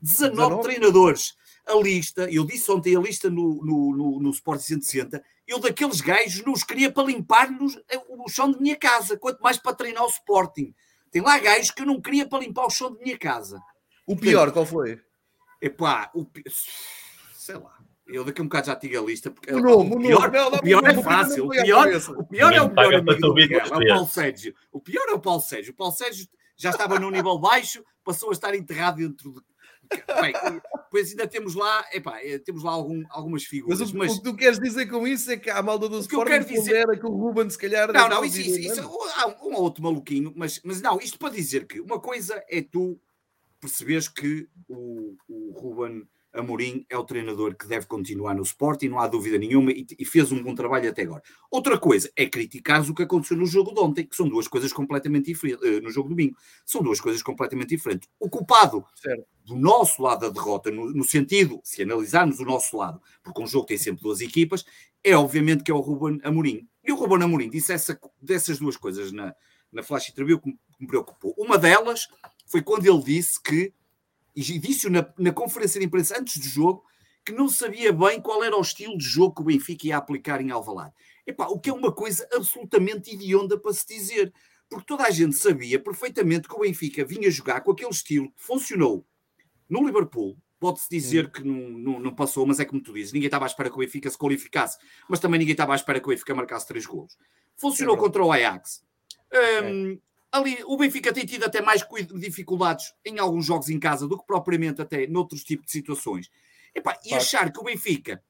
C: 19, 19? treinadores. A lista, eu disse ontem a lista no, no, no, no Sporting 160, eu daqueles gajos não os queria para limpar-nos o chão de minha casa, quanto mais para treinar o Sporting. Tem lá gajos que eu não queria para limpar o chão de minha casa.
A: O pior, qual foi?
C: Epá, o, sei lá Eu daqui a um bocado já tinha a lista. Porque
A: o nome, o pior,
C: não, o pior é fácil. O pior, o pior é o pior amigo do Miguel, é o Paulo Sérgio. O pior é o Paulo Sérgio. O Paulo Sérgio já estava num nível baixo, passou a estar enterrado dentro de. Bem, depois ainda temos lá, epá, eh, temos lá algum, algumas figuras.
A: Mas, o, mas o que tu queres dizer com isso é que a malda do Sport
C: quero dizer...
A: que o Ruben se calhar...
C: Não, não, isso, isso, isso, há um ou outro maluquinho, mas, mas não, isto para dizer que uma coisa é tu perceberes que o, o Ruben Amorim é o treinador que deve continuar no Sporting, não há dúvida nenhuma, e, e, fez um bom trabalho até agora. Outra coisa é criticar o que aconteceu no jogo de ontem, que são duas coisas completamente diferentes, uh, no jogo de domingo, são duas coisas completamente diferentes. O culpado certo. do nosso lado da derrota, no, no, sentido, se analisarmos o nosso lado, porque um jogo tem sempre duas equipas, é obviamente que é o Ruben Amorim. E o Ruben Amorim disse essa, dessas duas coisas na, na flash interview que me preocupou. Uma delas foi quando ele disse que e disse na, na conferência de imprensa antes do jogo que não sabia bem qual era o estilo de jogo que o Benfica ia aplicar em Alvalade. Epá, o que é uma coisa absolutamente idionda para se dizer, porque toda a gente sabia perfeitamente que o Benfica vinha jogar com aquele estilo que funcionou no Liverpool. Pode-se dizer hum. que não, não, não, passou, mas é como tu dizes, ninguém estava à espera que o Benfica se qualificasse, mas também ninguém estava à espera que o Benfica marcasse três golos. Funcionou é contra o Ajax. Um, ali o Benfica tem tido até mais dificuldades em alguns jogos em casa do que propriamente até noutros tipos de situações. Epá, e achar que o Benfica,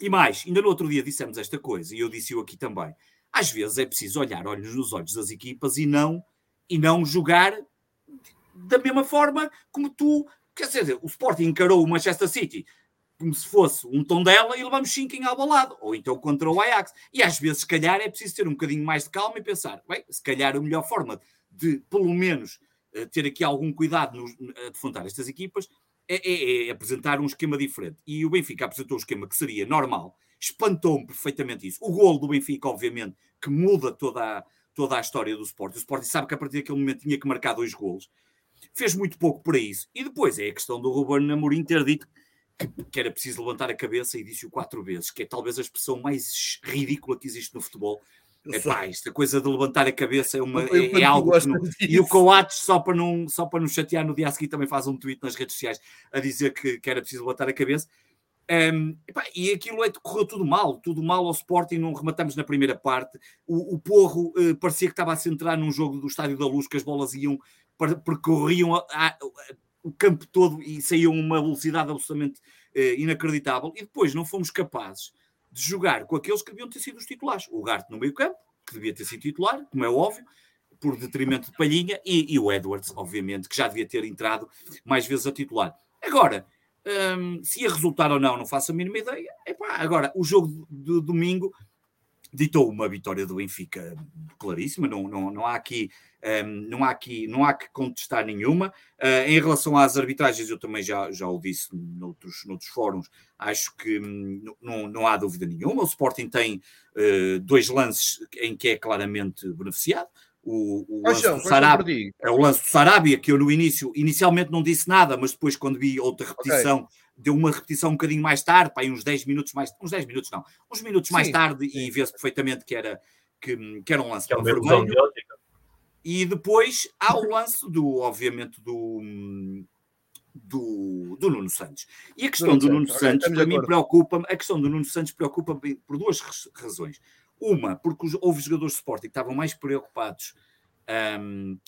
C: e mais, ainda no outro dia dissemos esta coisa, e eu disse-o aqui também, às vezes é preciso olhar olhos nos olhos das equipas e não, e não jogar da mesma forma como tu, quer dizer, o Sporting encarou o Manchester City como se fosse um tom dela e levamos 5 em lado ou então contra o Ajax. E às vezes, se calhar, é preciso ter um bocadinho mais de calma e pensar, bem, se calhar a melhor forma de, pelo menos, eh, ter aqui algum cuidado no, a defrontar estas equipas é, é, é, apresentar um esquema diferente. E o Benfica apresentou um esquema que seria normal, espantou-me perfeitamente isso. O gol do Benfica, obviamente, que muda toda a, toda a história do Sport. O Sport sabe que a partir daquele momento tinha que marcar dois golos. Fez muito pouco para isso. E depois é a questão do Ruben Amorim ter dito que, que, era preciso levantar a cabeça e disse-o quatro vezes, que é talvez a expressão mais ridícula que existe no futebol. É pá, esta coisa de levantar a cabeça é, uma, é, é algo que não... E o Coates, só para, não, só para nos chatear no dia a seguir, também faz um tweet nas redes sociais a dizer que, que era preciso levantar a cabeça. Um, epá, e aquilo é, correu tudo mal, tudo mal ao Sporting, não rematamos na primeira parte. O, o Porro uh, parecia que estava a se entrar num jogo do Estádio da Luz, que as bolas iam, percorriam a, a, o campo todo e saíam uma velocidade absolutamente uh, inacreditável. E depois não fomos capazes de jogar com aqueles que deviam ter sido os titulares. O Garte no meio campo, que devia ter sido titular, como é óbvio, por detrimento de Palhinha, e, e o Edwards, obviamente, que já devia ter entrado mais vezes a titular. Agora, hum, se ia resultar ou não, não faço a mínima ideia. Epá, agora, o jogo de domingo ditou uma vitória do Benfica claríssima, não, não, não há aqui um, não, há aqui, não há que contestar nenhuma. Uh, em relação às arbitragens, eu também já, já o disse noutros, noutros fóruns, acho que hum, não, não há dúvida nenhuma. O Sporting tem uh, dois lances em que é claramente beneficiado. O, o lance do Sarabia, é o lance do Sarabia, que eu no início, inicialmente não disse nada, mas depois quando vi outra repetição, okay. deu uma repetição um bocadinho mais tarde, para uns 10 minutos mais, uns 10 minutos não, uns minutos sim, mais tarde sim. e vê-se perfeitamente que era, que, que era um lance que é vermelho. E depois há o lance do, obviamente, do, do, do Nuno Santos. E a questão do, do Nuno Santos, okay, para mim, preocupa-me, a questão do Nuno Santos preocupa-me por duas razões. Uma, porque houve jogadores de Sporting que estavam mais preocupados um,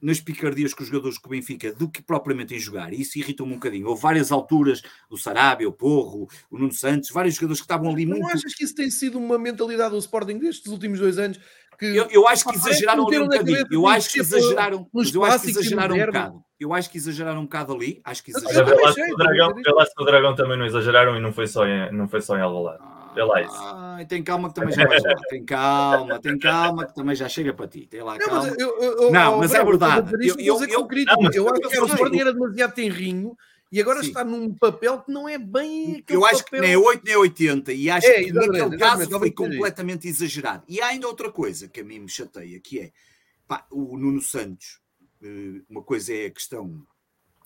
C: nas picardias com os jogadores do Benfica do que propriamente em jogar. E isso irritou-me um bocadinho. Houve várias alturas, o Sarabia, o Porro, o Nuno Santos, vários jogadores que estavam ali
A: Não
C: muito...
A: achas que isso tem sido uma mentalidade do Sporting destes últimos dois anos? Que,
C: eu, eu acho que exageraram ali um bocadinho. Eu acho que exageraram, eu acho que exageraram um bocado. Eu acho que exageraram um bocado ali. Acho que exageraram.
B: O Dragão também não exageraram e não foi só em, não foi só em Alvalade. Vê lá isso.
C: Ah, tem calma que também já vai lá. Tem calma, tem calma que também já chega para ti. Tem lá calma. Não, mas, eu, eu, não, mas é verdade. Eu,
A: eu, eu, eu acho que o Sporting era demasiado tenrinho e agora Sim. está num papel que não é bem
C: Eu acho papel... que nem é 8 nem 80 e acho é, que naquele caso foi completamente exagerado. E há ainda outra coisa que a mim me chateia, que é pá, o Nuno Santos, eh, uma coisa é a questão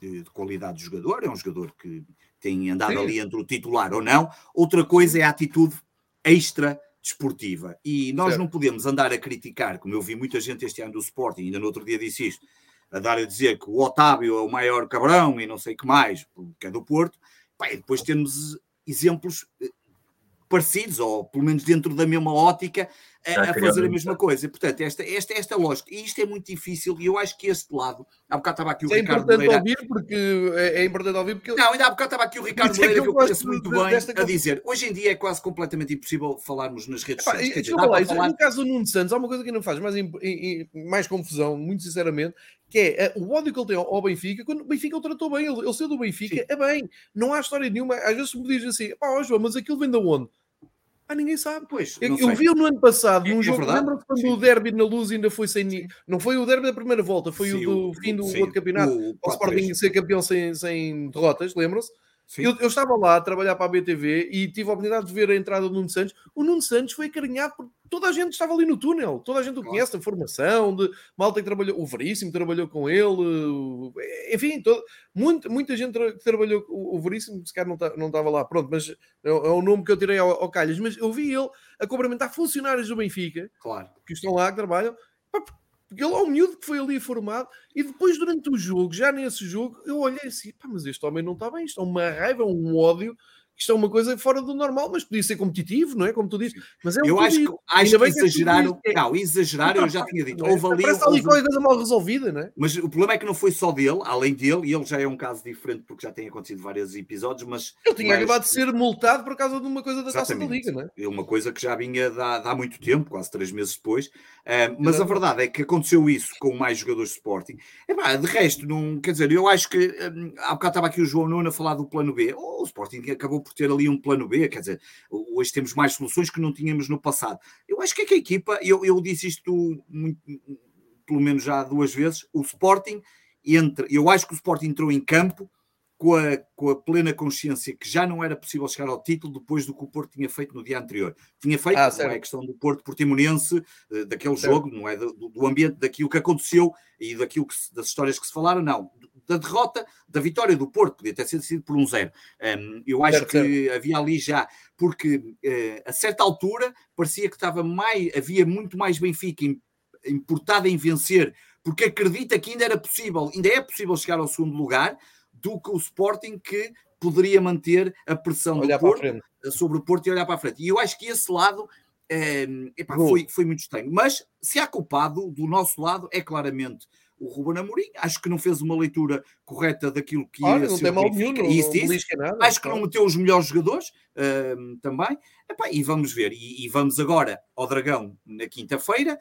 C: de, de qualidade do jogador, é um jogador que tem andado Sim. ali entre o titular ou não, outra coisa é a atitude extra desportiva. E nós certo. não podemos andar a criticar, como eu vi muita gente este ano do Sporting, ainda no outro dia disse isto, a dar a dizer que o Otávio é o maior cabrão e não sei o que mais, que é do Porto, e depois temos exemplos eh, parecidos, ou pelo menos dentro da mesma ótica, a, a fazer a mesma coisa. Portanto, esta, esta, esta lógica, e isto é muito difícil, e eu acho que este lado, há bocado estava aqui o
A: é
C: Ricardo
A: importante Moreira. ouvir porque é, é, importante ouvir porque
C: não, ainda há bocado estava aqui o Ricardo Moreira, que eu conheço muito de, bem, a dizer, hoje em dia é quase completamente impossível falarmos nas redes
A: sociais. Quer dizer, falar, falar... No caso do Nuno Santos, há uma coisa que não faz mais, mais confusão, muito sinceramente, que é eh, o ódio que ele tem ao Benfica, quando o Benfica o tratou bem, ele, ele saiu do Benfica, Sim. é bem, não há história nenhuma, às vezes me dizem assim, pá, João, mas aquilo vem de onde? Ah, ninguém sabe.
C: Pois,
A: eu, eu vi no ano passado, num é, jogo. É Lembra-se quando sim. o derby na luz ainda foi sem. Não foi o derby da primeira volta, foi sim, o do fim do outro campeonato. O, o Sporting ser campeão sem, sem derrotas, lembram-se? Eu, eu, estava lá a trabalhar para a BTV e tive a oportunidade de ver a entrada do Nuno Santos. O Nuno Santos foi acarinhado por toda a gente estava ali no túnel, toda a gente o conhece, a formação, de malta que trabalhou, o Veríssimo trabalhou com ele, enfim, todo, muita, muita gente que trabalhou com o Veríssimo, se calhar não, tá, não estava lá, pronto, mas é, é, o nome que eu tirei ao, ao Calhas, mas eu vi ele a cumprimentar funcionários do Benfica,
C: claro.
A: que estão lá, que trabalham, porque ele é miúdo que foi ali formado e depois durante o jogo, já nesse jogo, eu olhei assim, pá, mas este homem não está bem, isto é uma raiva, um ódio isto é uma coisa fora do normal, mas podia ser competitivo, não é? Como tu dizes. Mas é um
C: eu acho que, acho que exageraram. Que não, exageraram, eu já tinha dito. Houve ali,
A: Parece ali houve... coisa mal resolvida, não é?
C: Mas o problema é que não foi só dele, além dele, e ele já é um caso diferente porque já tem acontecido vários episódios, mas.
A: Ele tinha mas... acabado de ser multado por causa de uma coisa da Exatamente. taça da Liga, não é?
C: É uma coisa que já vinha de há, há muito tempo, quase três meses depois. Uh, mas a verdade é que aconteceu isso com mais jogadores de Sporting. É de resto, não, quer dizer, eu acho que um, há bocado estava aqui o João Nuno a falar do plano B. Oh, o Sporting acabou por ter ali um plano B, quer dizer, hoje temos mais soluções que não tínhamos no passado. Eu acho que é que a equipa, eu, eu disse isto muito, pelo menos já duas vezes, o Sporting entre, eu acho que o Sporting entrou em campo com a, com a, plena consciência que já não era possível chegar ao título depois do que o Porto tinha feito no dia anterior. Tinha feito, ah, não é a questão do Porto Portimonense, eh, daquele certo. jogo, não é do, do, ambiente, daquilo que aconteceu e daquilo que, das histórias que se falaram, não. Da derrota, da vitória do Porto, podia ter sido por um zero. Um, eu acho certo, que certo. havia ali já, porque uh, a certa altura parecia que estava mais, havia muito mais Benfica importada em vencer, porque acredita que ainda era possível, ainda é possível chegar ao segundo lugar do que o Sporting que poderia manter a pressão olhar do Porto sobre o Porto e olhar para a frente. E eu acho que esse lado é, epá, foi, foi muito estranho. Mas se há culpado do nosso lado é claramente o Ruben Amorim. Acho que não fez uma leitura correta daquilo que
A: ia não ser tem mal nenhum, não,
C: isso, não, nada, Acho que não meteu os melhores jogadores uh, também. Epá, e vamos ver. E, e, vamos agora ao Dragão na quinta-feira.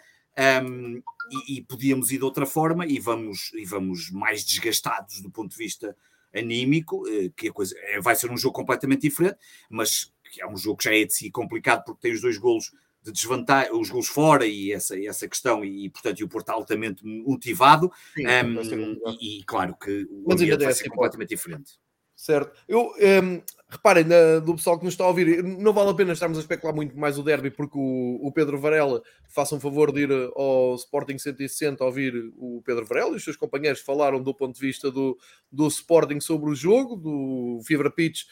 C: Um, e, e, podíamos ir de outra forma e vamos, e vamos mais desgastados do ponto de vista anímico, eh, que a coisa é, vai ser um jogo completamente diferente, mas que é um jogo que já é de si complicado porque tem os dois golos de desvantagem, os gols fora e essa, essa questão, e, portanto, e o Porto altamente motivado, Sim, um, e, e, claro que o ambiente vai ser completamente diferente.
A: Certo. Eu, um, reparem, na, do pessoal que nos está a ouvir, não vale a pena estarmos a especular muito mais o derby, porque o, o Pedro Varela, faça um favor de ir ao Sporting 160 a ouvir o Pedro Varela e os seus companheiros falaram do ponto de vista do, do Sporting sobre o jogo, do Fibra Pitch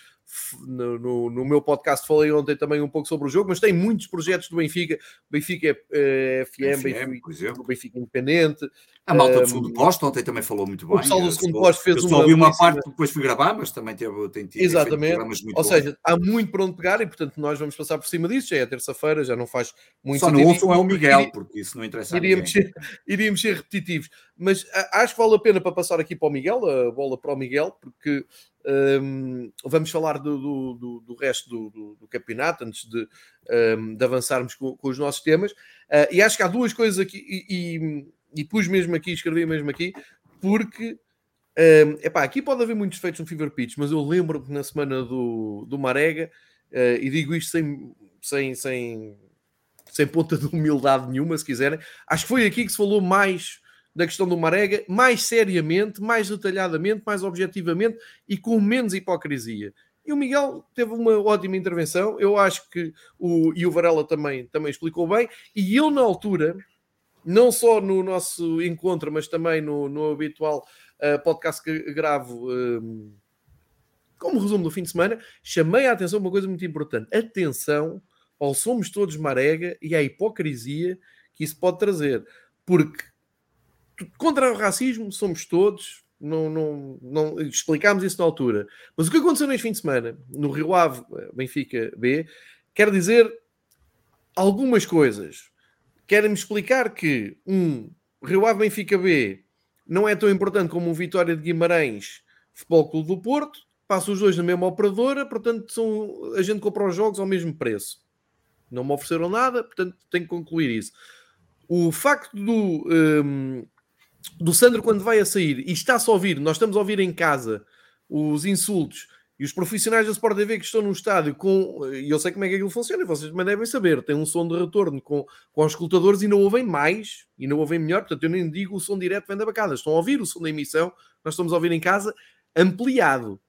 A: no, no, no, meu podcast falei ontem também um pouco sobre o jogo, mas tem muitos projetos do Benfica, Benfica é, é FM, Benfica, Benfica Independente.
C: A malta do segundo posto ontem também falou muito bem. O
A: pessoal do segundo posto fez
C: eu uma. Só ouvi uma parte, depois fui gravar, mas também teve, tem tido
A: Exatamente. Ou bons. seja, há muito para onde pegar e, portanto, nós vamos passar por cima disso. Já é terça-feira, já não faz muito
C: Só não ouçam é o Miguel, porque isso não interessa
A: iríamos ser, iríamos ser repetitivos. Mas acho que vale a pena para passar aqui para o Miguel, a bola para o Miguel, porque um, vamos falar do, do, do, do resto do, do, campeonato antes de, um, de avançarmos com, com, os nossos temas. Uh, e acho que há duas coisas aqui, e, e, e, pus mesmo aqui, escrevi mesmo aqui, porque um, epá, aqui pode haver muitos defeitos no Fever Pitch, mas eu lembro que na semana do, do Marega, uh, e digo isto sem, sem, sem, sem ponta de humildade nenhuma, se quiserem, acho que foi aqui que se falou mais da questão do Marega mais seriamente, mais detalhadamente, mais objetivamente e com menos hipocrisia. E o Miguel teve uma ótima intervenção, eu acho que o, e o Varela também, também explicou bem, e eu na altura, não só no nosso encontro, mas também no, no habitual uh, podcast que gravo um, como resumo do fim de semana, chamei a atenção uma coisa muito importante. Atenção ao somos todos marega e à hipocrisia que isso pode trazer. Porque contra o racismo somos todos, Não, não, não, explicámos isso na altura. Mas o que aconteceu neste fim de semana, no Rio Ave, Benfica B, quer dizer algumas coisas. Querem-me explicar que um Rio Ave Benfica B não é tão importante como um Vitória de Guimarães Futebol Clube do Porto, passa os dois na mesma operadora, portanto são, a gente compra os jogos ao mesmo preço. Não me ofereceram nada, portanto tenho que concluir isso. O facto do, um, do Sandro, quando vai a sair e está-se a ouvir, nós estamos a ouvir em casa os insultos e os profissionais da Sport TV que estão no estádio com. E eu sei como é que aquilo funciona, vocês também devem saber. Tem um som de retorno com, com os escutadores e não ouvem mais e não ouvem melhor. Portanto, eu nem digo o som direto vem da bacana. Estão a ouvir o som da emissão, nós estamos a ouvir em casa ampliado.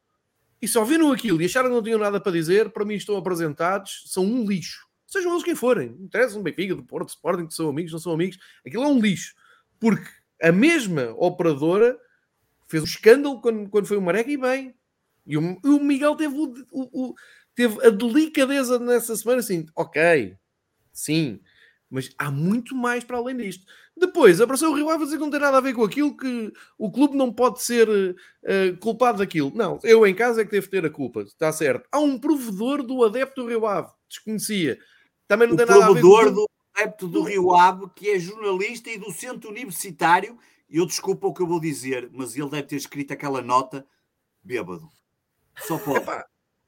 A: E se ouviram aquilo e acharam que não tinham nada para dizer, para mim estão apresentados, são um lixo. Sejam eles quem forem. Não interessa um Benfica, do Porto, Sporting, que são amigos, não são amigos. Aquilo é um lixo. Porque a mesma operadora fez um escândalo quando, quando foi o Mareca e bem. E o, o Miguel teve, o, o, teve a delicadeza nessa semana assim, ok, sim, mas há muito mais para além disto. Depois apareceu o Rio Ave a dizer que não tem nada a ver com aquilo, que o clube não pode ser uh, culpado daquilo. Não, eu em casa é que devo ter a culpa, está certo. Há um provedor do adepto do Rio Ave, desconhecia.
C: Também não o tem nada a ver com... do adepto do Rio Ave, que é jornalista e docente universitário, eu desculpa o que eu vou dizer, mas ele deve ter escrito aquela nota bêbado. Só pode.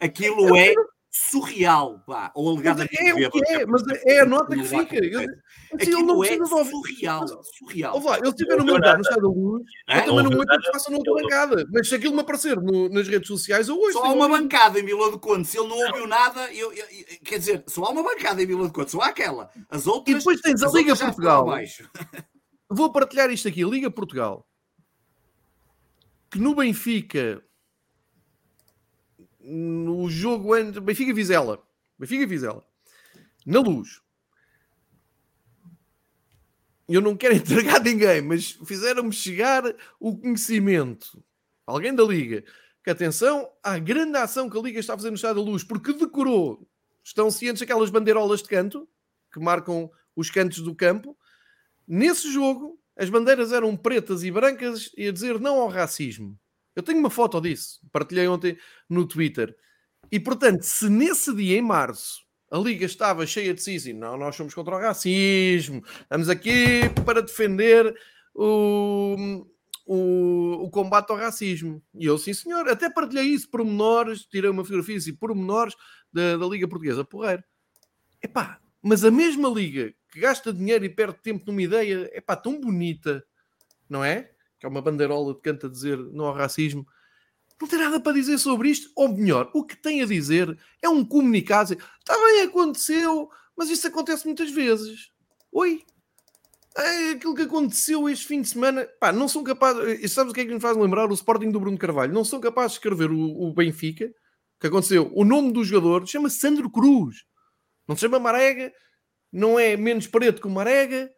C: Aquilo é surreal, pá, ou alegadamente
A: é, é o que é, mas é a nota que fica. Eu,
C: assim, ele não precisa é surreal, surreal.
A: Lá, ele estiver no meu lugar, no estado da luz, é? eu também não aguento que faça noutra bancada. Mas se aquilo me aparecer no, nas redes sociais, eu hoje.
C: Só há uma bancada em Vila do Conde, se ele não ouviu nada, eu, eu, quer dizer, só há uma bancada em Vila do Conde, só há aquela. As outras.
A: E depois tens a Liga Portugal. Vou partilhar isto aqui, Liga Portugal. Que no Benfica no jogo entre Benfica Vizela. Benfica Vizela. Na luz. Eu não quero *laughs* entregar ninguém, mas fizeram-me chegar o conhecimento. Alguém da Liga. Que atenção à grande ação que a Liga está a fazer no Estado da Luz, porque decorou. Estão cientes daquelas bandeirolas de canto que marcam os cantos do campo. Nesse jogo, as bandeiras eram pretas e brancas e a dizer não ao racismo. Eu tenho uma foto disso, partilhei ontem no Twitter. E portanto, se nesse dia, em março, a Liga estava cheia de assim, não, nós somos contra o racismo, estamos aqui para defender o, o, o, combate ao racismo. E eu, sim senhor, até partilhei isso, pormenores, tirei uma fotografia assim, pormenores da, da Liga Portuguesa, porreiro. Epá, mas a mesma Liga que gasta dinheiro e perde tempo numa ideia, epá, tão bonita, não é? Que é uma bandeirola de canto a dizer não ao racismo, não tem nada para dizer sobre isto, ou melhor, o que tem a dizer é um comunicado, está bem, aconteceu, mas isso acontece muitas vezes. Oi? É aquilo que aconteceu este fim de semana, pá, não são capazes, sabes o que é que nos faz lembrar? O Sporting do Bruno Carvalho, não são capazes de escrever o, o Benfica, que aconteceu, o nome do jogador chama Sandro Cruz, não se chama Marega, não é menos preto que o Marega,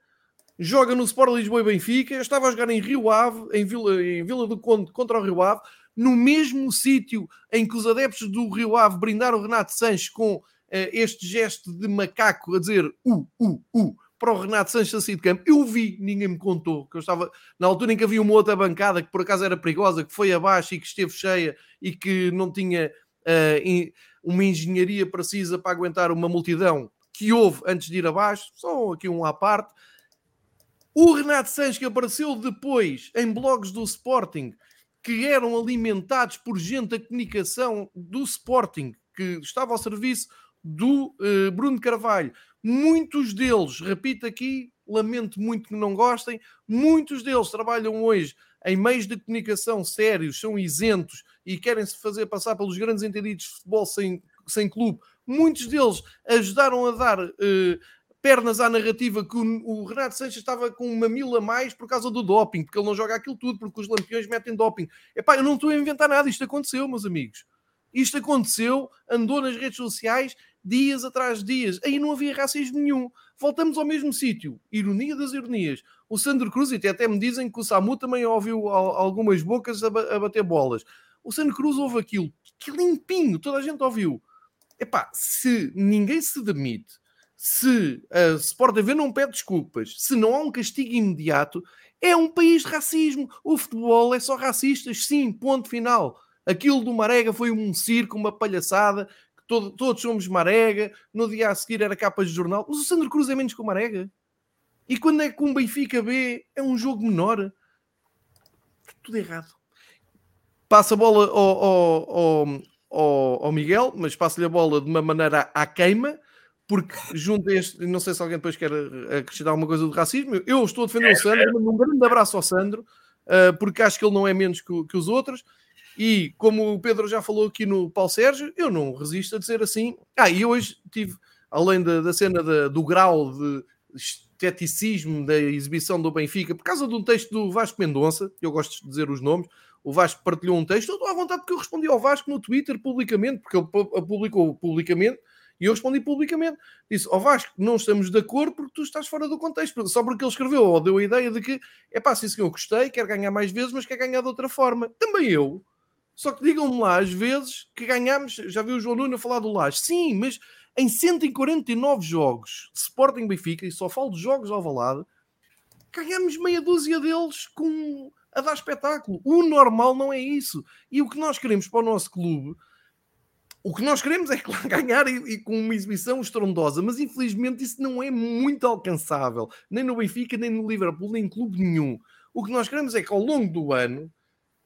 A: joga no Sport Lisboa e Benfica. Estava a jogar em Rio Ave, em Vila, em Vila do Conde, contra o Rio Ave, no mesmo sítio em que os adeptos do Rio Ave brindaram Renato Sanches com uh, este gesto de macaco a dizer uh, uh, uh, para o Renato Sanches assim de campo. Eu vi, ninguém me contou, que eu estava na altura em que havia uma outra bancada que por acaso era perigosa, que foi abaixo e que esteve cheia e que não tinha uh, uma engenharia precisa para aguentar uma multidão que houve antes de ir abaixo, só aqui um à parte. O Renato Sanches, que apareceu depois em blogs do Sporting, que eram alimentados por gente da comunicação do Sporting, que estava ao serviço do uh, Bruno Carvalho. Muitos deles, repito aqui, lamento muito que não gostem, muitos deles trabalham hoje em meios de comunicação sérios, são isentos e querem se fazer passar pelos grandes entendidos de futebol sem, sem clube. Muitos deles ajudaram a dar uh, pernas à narrativa que o, o, Renato Sanches estava com uma mil a mais por causa do doping, porque ele não joga aquilo tudo, porque os lampiões metem doping. Epá, eu não estou a inventar nada, isto aconteceu, meus amigos. Isto aconteceu, andou nas redes sociais dias atrás de dias. Aí não havia racismo nenhum. Voltamos ao mesmo sítio. Ironia das ironias. O Sandro Cruz, e até me dizem que o Samu também ouviu algumas bocas a, bater bolas. O Sandro Cruz ouve aquilo. Que limpinho, toda a gente ouviu. Epá, se ninguém se demite se a Sport TV não pede desculpas, se não há um castigo imediato, é um país de racismo. O futebol é só racistas, sim, ponto final. Aquilo do Marega foi um circo, uma palhaçada, todo, todos somos Marega, no dia a seguir era capa de jornal, mas o Sandro Cruz é menos que o Marega. E quando é com o Benfica B é um jogo menor, tudo errado. Passa a bola ao, ao, ao, ao Miguel, mas passa-lhe a bola de uma maneira à queima, porque junto a este, não sei se alguém depois quer acrescentar alguma coisa do racismo, eu estou a defender o Sandro, mando um grande abraço ao Sandro, eh, porque acho que ele não é menos que, que os outros, e como o Pedro já falou aqui no Paulo Sérgio, eu não resisto a dizer assim. Ah, e hoje tive, além da, da cena da, do grau de esteticismo da exibição do Benfica, por causa de um texto do Vasco Mendonça, eu gosto de dizer os nomes, o Vasco partilhou um texto, eu estou à vontade porque eu respondi ao Vasco no Twitter publicamente, porque ele publicou publicamente, e eu respondi publicamente. Disse, ao oh Vasco, não estamos de acordo porque tu estás fora do contexto, só porque ele escreveu ou deu a ideia de que, é pá, sim, eu gostei, quero ganhar mais vezes, mas quer ganhar de outra forma. Também eu. Só que digam-me lá, às vezes, que ganhamos, já viu o João Nuno falar do Laje, sim, mas em 149 jogos Sporting Benfica, e só falo de jogos ao Valado, ganhamos meia dúzia deles com a dar espetáculo. O normal não é isso. E o que nós queremos para o nosso clube, o que nós queremos é *laughs* ganhar e, e, com uma exibição estrondosa, mas infelizmente isso não é muito alcançável, nem no Benfica, nem no Liverpool, nem em clube nenhum. O que nós queremos é que ao longo do ano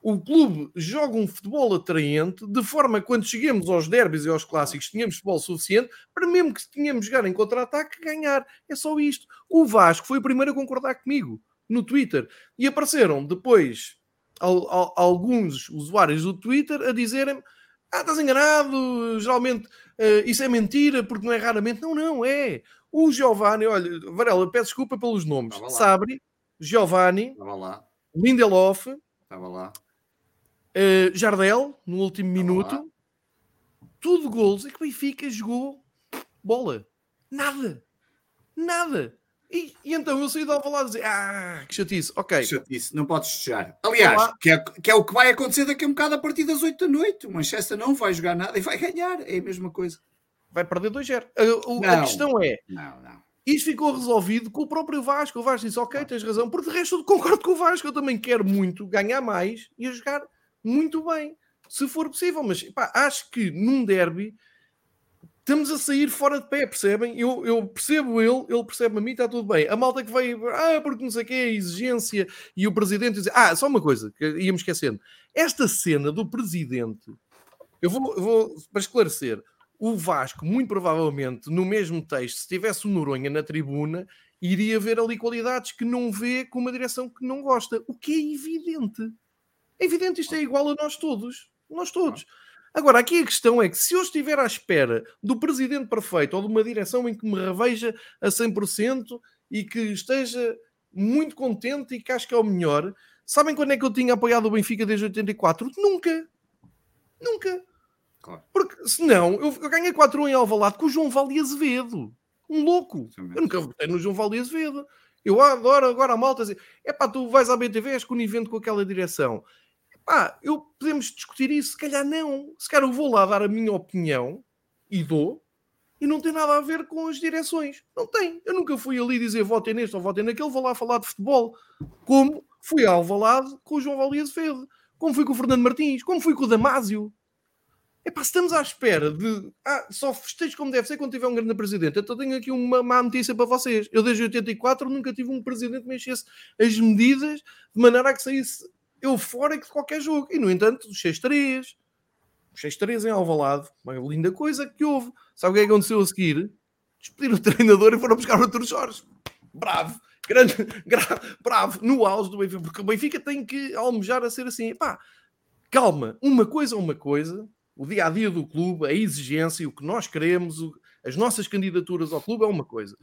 A: o clube joga um futebol atraente, de forma que quando cheguemos aos derbys e aos clássicos tenhamos futebol suficiente para mesmo que tenhamos jogar em contra-ataque ganhar. É só isto. O Vasco foi o primeiro a concordar comigo no Twitter e apareceram depois al, al, alguns usuários do Twitter a dizerem ah, estás enganado, geralmente uh, isso é mentira, porque não é raramente. Não, não, é. O Giovanni, olha, Varela, peço desculpa pelos nomes. Sabri, Giovanni, Lindelof,
C: lá.
A: Uh, Jardel, no último minuto, tudo gols. E que o Benfica jogou bola. Nada. Nada. E, e, então eu saí da Alvalade a dizer, ah, que chatice, ok. Que
C: chatice, não podes festejar. Aliás, que é, que é, o que vai acontecer daqui a um bocado a partir das 8 da noite. O Manchester não vai jogar nada e vai ganhar, é a mesma coisa.
A: Vai perder 2-0. A, a, questão é,
C: não, não.
A: isto ficou resolvido com o próprio Vasco. O Vasco disse, ok, tens razão, porque de resto eu concordo com o Vasco, eu também quero muito ganhar mais e a jogar muito bem, se for possível. Mas pá, acho que num derby estamos a sair fora de pé, percebem? Eu, eu percebo ele, ele percebe a mim, está tudo bem. A malta que vai, ah, porque não sei o que, a exigência e o presidente diz, ah, só uma coisa que íamos esquecendo. Esta cena do presidente, eu vou, vou para esclarecer. O Vasco, muito provavelmente, no mesmo texto, se tivesse o Noronha na tribuna, iria ver ali qualidades que não vê com uma direção que não gosta, o que é evidente. É evidente, isto é igual a nós todos. Nós todos. Agora, aqui a questão é que se eu estiver à espera do presidente perfeito ou de uma direção em que me reveja a 100% e que esteja muito contente e que acho que é o melhor, sabem quando é que eu tinha apoiado o Benfica desde 84? Nunca. Nunca. Claro. Porque senão eu, eu ganhei 4-1 em Alvalade com o João Valde Azevedo. Um louco. Eu nunca votei no João Valde Azevedo. Eu adoro agora a malta dizer: é pá, tu vais à BTV, és conivente com aquela direção. Ah, eu podemos discutir isso, se calhar não. Se calhar eu vou lá dar a minha opinião e dou, e não tem nada a ver com as direções. Não tem. Eu nunca fui ali dizer votem neste ou votem naquele, vou lá falar de futebol. Como fui ao Alvalade com o João Valia Azevedo, como fui com o Fernando Martins, como fui com o Damásio. Epá, se estamos à espera de. Ah, só festejo como deve ser quando tiver um grande presidente. Então tenho aqui uma má notícia para vocês. Eu desde 84 nunca tive um presidente que mexesse as medidas de maneira a que saísse eufórico de qualquer jogo. E, no entanto, os 6-3, os 6-3 em Alvalade, uma linda coisa que houve. Sabe o que é que aconteceu a seguir? Despediram o *laughs* treinador e foram buscar o Arthur Jorge. Bravo! Grande, *laughs* gra, bravo, no auge do Benfica, porque o Benfica tem que almejar a ser assim. Pá, calma, uma coisa é uma coisa, o dia a dia do clube, a exigência, o que nós queremos, o, as nossas candidaturas ao clube é uma coisa.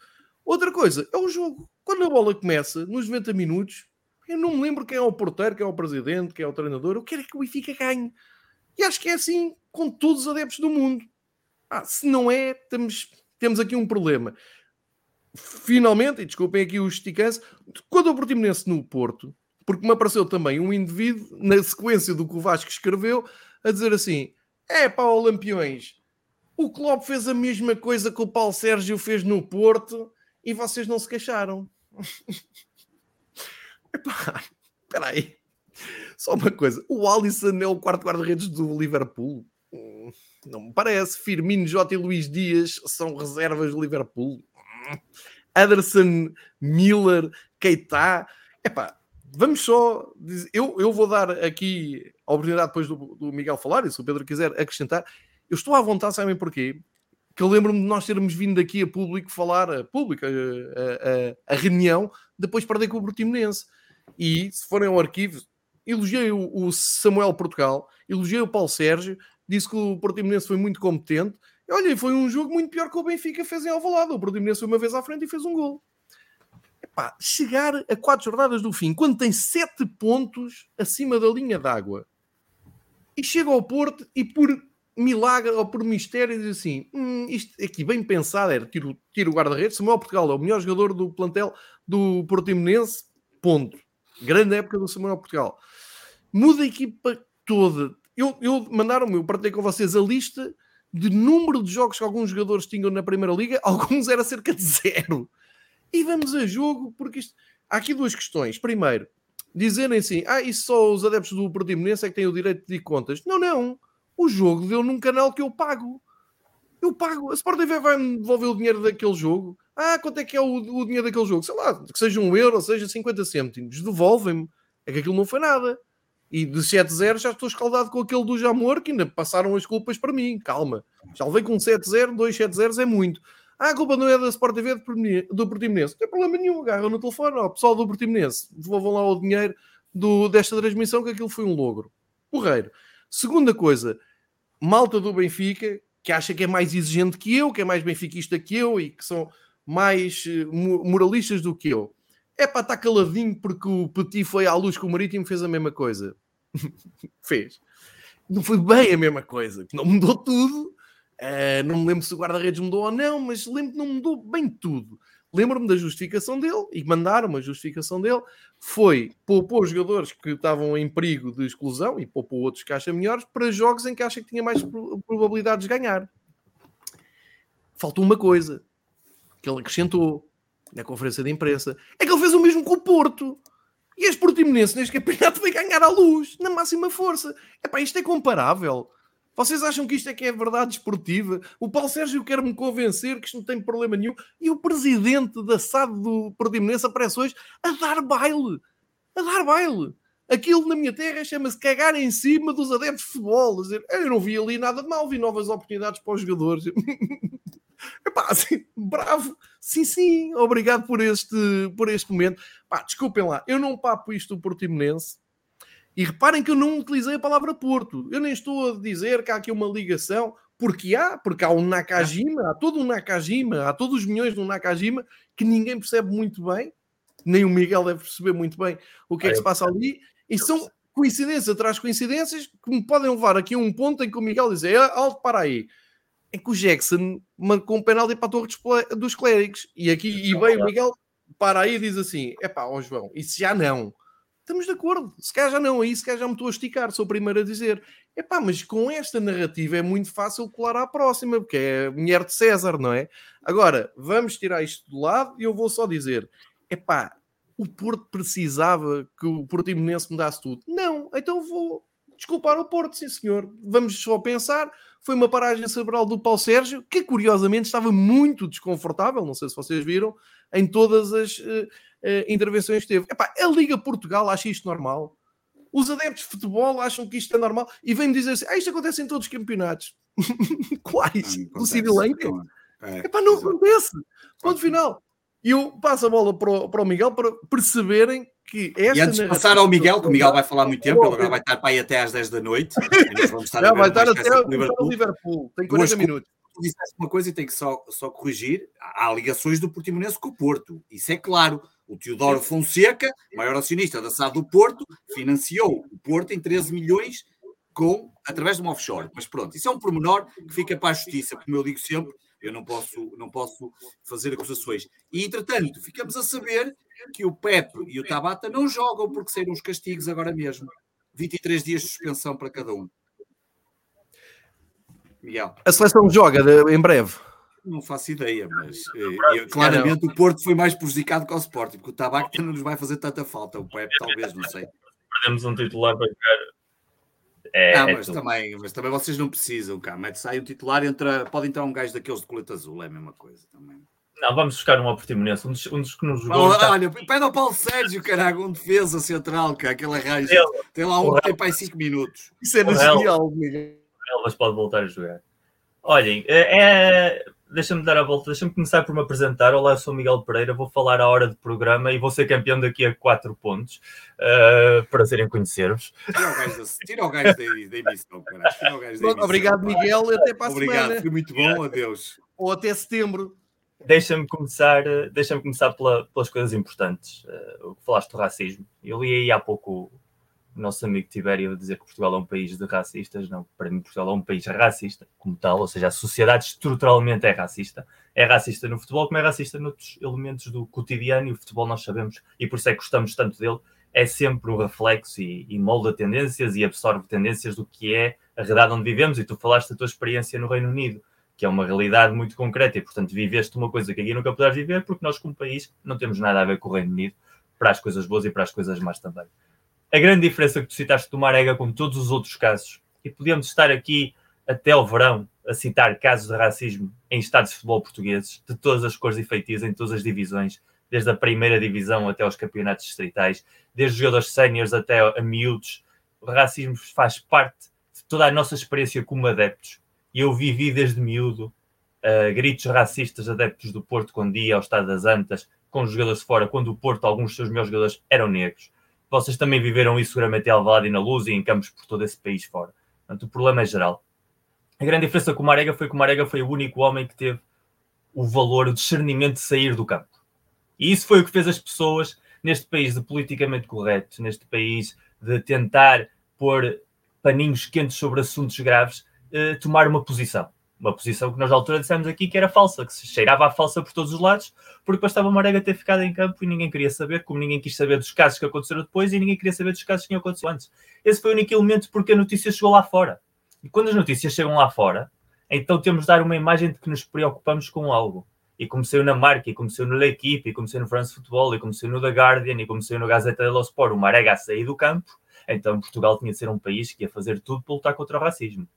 A: Outra coisa é o jogo. Quando a bola começa, nos 90 minutos, eu não me lembro quem é o porteiro, quem é o presidente, quem é o treinador. Eu quero que o Benfica ganhe. E acho que é assim com todos os adeptos do mundo. Ah, se não é, temos, temos aqui um problema. Finalmente, e desculpem aqui o esticância, quando eu Portimonense no Porto, porque me apareceu também um indivíduo, na sequência do que o Vasco escreveu, a dizer assim: é pá, Olampiões, O Klopp fez a mesma coisa que o Paulo Sérgio fez no Porto e vocês não se queixaram. *laughs* Epá, espera aí. Só uma coisa. O Alisson é o quarto guarda-redes do Liverpool? Hum, não me parece. Firmino, Jota e Luís Dias são reservas do Liverpool. Anderson, Miller, Keita. Epá, vamos só. Dizer, eu, eu vou dar aqui a oportunidade depois do, do Miguel falar, e se o Pedro quiser acrescentar. Eu estou à vontade, sabem porquê? Que eu lembro-me de nós termos vindo aqui a público falar, a público, a, a, a, reunião, depois perder com o Portimonense. E se forem ao arquivo, elogiei o, Samuel Portugal, elogiei o Paulo Sérgio, disse que o Portimonense foi muito competente. E, olha, foi um jogo muito pior que o Benfica fez em Alvalade. O Portimonense foi uma vez à frente e fez um gol. Epá, chegar a quatro jornadas do fim, quando tem sete pontos acima da linha d'água, e chega ao Porto e por milagre ou por mistério diz assim: hum, isto aqui bem pensado era tiro, tiro o guarda-redes. Samuel Portugal é o melhor jogador do plantel do Portimonense, ponto. Grande época do Samuel Portugal. Muda a equipa toda. Eu, eu mandaram-me, eu partilhei com vocês a lista de número de jogos que alguns jogadores tinham na Primeira Liga, *laughs* alguns era cerca de zero. E vamos a jogo, porque isto... há aqui duas questões. Primeiro, dizerem assim, ah, isso só os adeptos do Portimonense é que têm o direito de contas. Não, não. O jogo deu num canal que eu pago. Eu pago. A Sport TV vai-me devolver o dinheiro daquele jogo. Ah, quanto é que é o, o dinheiro daquele jogo? Sei lá, que seja um euro, seja 50 cêntimos. Devolvem-me. É que aquilo não foi nada. E de 7-0 já estou escaldado com aquele do Jamor, que ainda passaram as culpas para mim. Calma. Já levei com 7-0, 2 7-0 é muito. Ah, a culpa não é da Sport TV do Portimonense. Não tem problema nenhum, agarram no telefone, ó, pessoal do Portimonense, devolvam lá o dinheiro do, desta transmissão, que aquilo foi um logro. Porreiro. Segunda coisa, malta do Benfica, que acha que é mais exigente que eu, que é mais benfiquista que eu e que são mais uh, moralistas do que eu. É para estar caladinho porque o Petit foi à luz que o Marítimo fez a mesma coisa. *laughs* fez. Não foi bem a mesma coisa. Não mudou tudo, Uh, não me lembro se o guarda-redes mudou ou não, mas lembro que não mudou bem tudo. Lembro-me da justificação dele e mandaram uma justificação dele. Foi poupou os jogadores que estavam em perigo de exclusão e poupou outros que acha melhores para jogos em que acha que tinha mais probabilidades de ganhar. Faltou uma coisa que ele acrescentou na conferência de imprensa: é que ele fez o mesmo com o Porto. E este Portimonense neste campeonato *laughs* vai ganhar à luz, na máxima força. Epá, isto é comparável. Vocês acham que isto é que é verdade esportiva? O Paulo Sérgio quer me convencer que isto não tem problema nenhum. E o presidente da SAD do Portimonense aparece hoje a dar baile. A dar baile. Aquilo na minha terra chama-se cagar em cima dos adeptos de futebol. Dizer, eu não vi ali nada de mal, vi novas oportunidades para os jogadores. *laughs* Epá, assim, bravo. Sim, sim, obrigado por este, por este momento. Pá, desculpem lá, eu não papo isto do Portimonense e reparem que eu não utilizei a palavra Porto. Eu nem estou a dizer que há aqui uma ligação, porque há, porque há um Nakajima, há todo um Nakajima, há todos os milhões de um Nakajima que ninguém percebe muito bem, nem o Miguel deve perceber muito bem o que é que se passa ali, e são coincidências atrás coincidências que me podem levar aqui a um ponto em que o Miguel diz: é alto para aí. É que o Jackson marcou um penalti para a torre dos clérigos. E aqui, e bem, o Miguel para aí e diz assim: é pá, ó João, isso já não Estamos de acordo. Se calhar já não aí, se calhar já me estou a esticar, sou o primeiro a dizer. Epá, mas com esta narrativa é muito fácil colar à próxima, porque é mulher de César, não é? Agora, vamos tirar isto do lado e eu vou só dizer: epá, o Porto precisava que o Portimonense mudasse tudo. Não, então vou desculpar o Porto, sim senhor. Vamos só pensar. Foi uma paragem cerebral do Paulo Sérgio, que curiosamente estava muito desconfortável, não sei se vocês viram, em todas as uh, uh, intervenções que teve. Epá, a Liga Portugal acha isto normal. Os adeptos de futebol acham que isto é normal e vêm-me dizer assim: ah, isto acontece em todos os campeonatos. *laughs* Quais? Do Sri Lanka? É, Epá, não acontece. Ponto final. E eu passo a bola para o, para o Miguel para perceberem que esta
C: E antes de passar ao Miguel, que o Miguel vai falar muito tempo, ele agora vai estar para aí até às 10 da noite. *laughs*
A: Já vai estar até o Liverpool. Liverpool. Tem 40 minutos
C: tu disseste uma coisa e tenho que só, só corrigir. Há ligações do Portimonense com o Porto. Isso é claro. O Teodoro Fonseca, maior acionista da SAD do Porto, financiou o Porto em 13 milhões com, através de uma offshore. Mas pronto, isso é um pormenor que fica para a justiça, como eu digo sempre, eu não posso, não posso fazer acusações. E, entretanto, ficamos a saber que o Pepe e o Tabata não jogam porque saíram os castigos agora mesmo. 23 dias de suspensão para cada um. Miguel.
A: A seleção joga de, em breve.
C: Não faço ideia, mas eh, claramente o Porto foi mais prejudicado que o Sporting, porque o tabaco não nos vai fazer tanta falta. O Pep talvez, não sei.
B: Perdemos um titular para jogar.
C: É, não, é mas, também, mas também vocês não precisam, cá. Mete sai um titular, entra, pode entrar um gajo daqueles de colete azul, é a mesma coisa também.
B: Não, vamos buscar um ao Portimonense, um dos, um dos que nos
C: jogou. Olha, olha, pede ao Paulo Sérgio, caralho, um defesa central, que aquele arranjo. Tem lá um que tem para 5 minutos.
A: Isso é no genial, Miguel.
B: Elvas pode voltar a jogar. Olhem, é, é deixa-me dar a volta, deixa-me começar por me apresentar. Olá, eu sou Miguel Pereira, vou falar a hora de programa e vou ser campeão daqui a 4 pontos. Uh, prazer em conhecer-vos.
C: Tira o gajo da, emissão, caralho.
A: Obrigado, Miguel, e até para a
C: Obrigado, semana. foi muito bom, adeus.
A: Ou até setembro.
B: Deixa-me começar, deixa começar pela, pelas coisas importantes. Uh, o que falaste do racismo. Eu li aí há pouco o nosso amigo Tibério a dizer que Portugal é um país de racistas. Não, para mim, Portugal é um país racista, como tal, ou seja, a sociedade estruturalmente é racista. É racista no futebol, como é racista noutros elementos do cotidiano, e o futebol nós sabemos, e por isso é que gostamos tanto dele. É sempre o reflexo e, e molda tendências e absorve tendências do que é a realidade onde vivemos. E tu falaste da tua experiência no Reino Unido, que é uma realidade muito concreta, e portanto viveste uma coisa que aqui nunca poderás viver, porque nós, como país, não temos nada a ver com o Reino Unido, para as coisas boas e para as coisas más também a grande diferença que tu citaste do Marega, como todos os outros casos, e podíamos estar aqui até o verão a citar casos de racismo em estados de futebol portugueses, de todas as cores e feitias, em todas as divisões, desde a primeira divisão até aos campeonatos distritais, desde jogadores séniores até a miúdos. O racismo faz parte de toda a nossa experiência como adeptos. E eu vivi desde miúdo uh, gritos racistas adeptos do Porto quando ia ao Estado das Antas, com os jogadores fora, quando o Porto, alguns dos seus melhores jogadores, eram negros vocês também viveram isso seguramente em Alvalade e na Luz e em campos por todo esse país fora. Portanto, o problema é geral. A grande diferença com o Marega foi que o Marega foi o único homem que teve o valor, o discernimento de sair do campo. E isso foi o que fez as pessoas neste país de politicamente correto, neste país de tentar pôr paninhos quentes sobre assuntos graves, eh, tomar uma posição uma posição que nós na altura dissemos aqui que era falsa, que se cheirava a falsa por todos os lados, porque bastava o Marega ter ficado em campo e ninguém queria saber, como ninguém quis saber dos casos que aconteceram depois e ninguém queria saber dos casos que tinham acontecido antes. Esse foi o único elemento porque a notícia chegou lá fora. E quando as notícias chegam lá fora, então temos de dar uma imagem de que nos preocupamos com algo. E como saiu na Marca, e como saiu no L'Equipe, e como saiu no France Football, e como saiu no The Guardian, e como saiu no Gazeta dello Sport, o Marega a sair do campo, então Portugal tinha de ser um país que ia fazer tudo para lutar contra o racismo.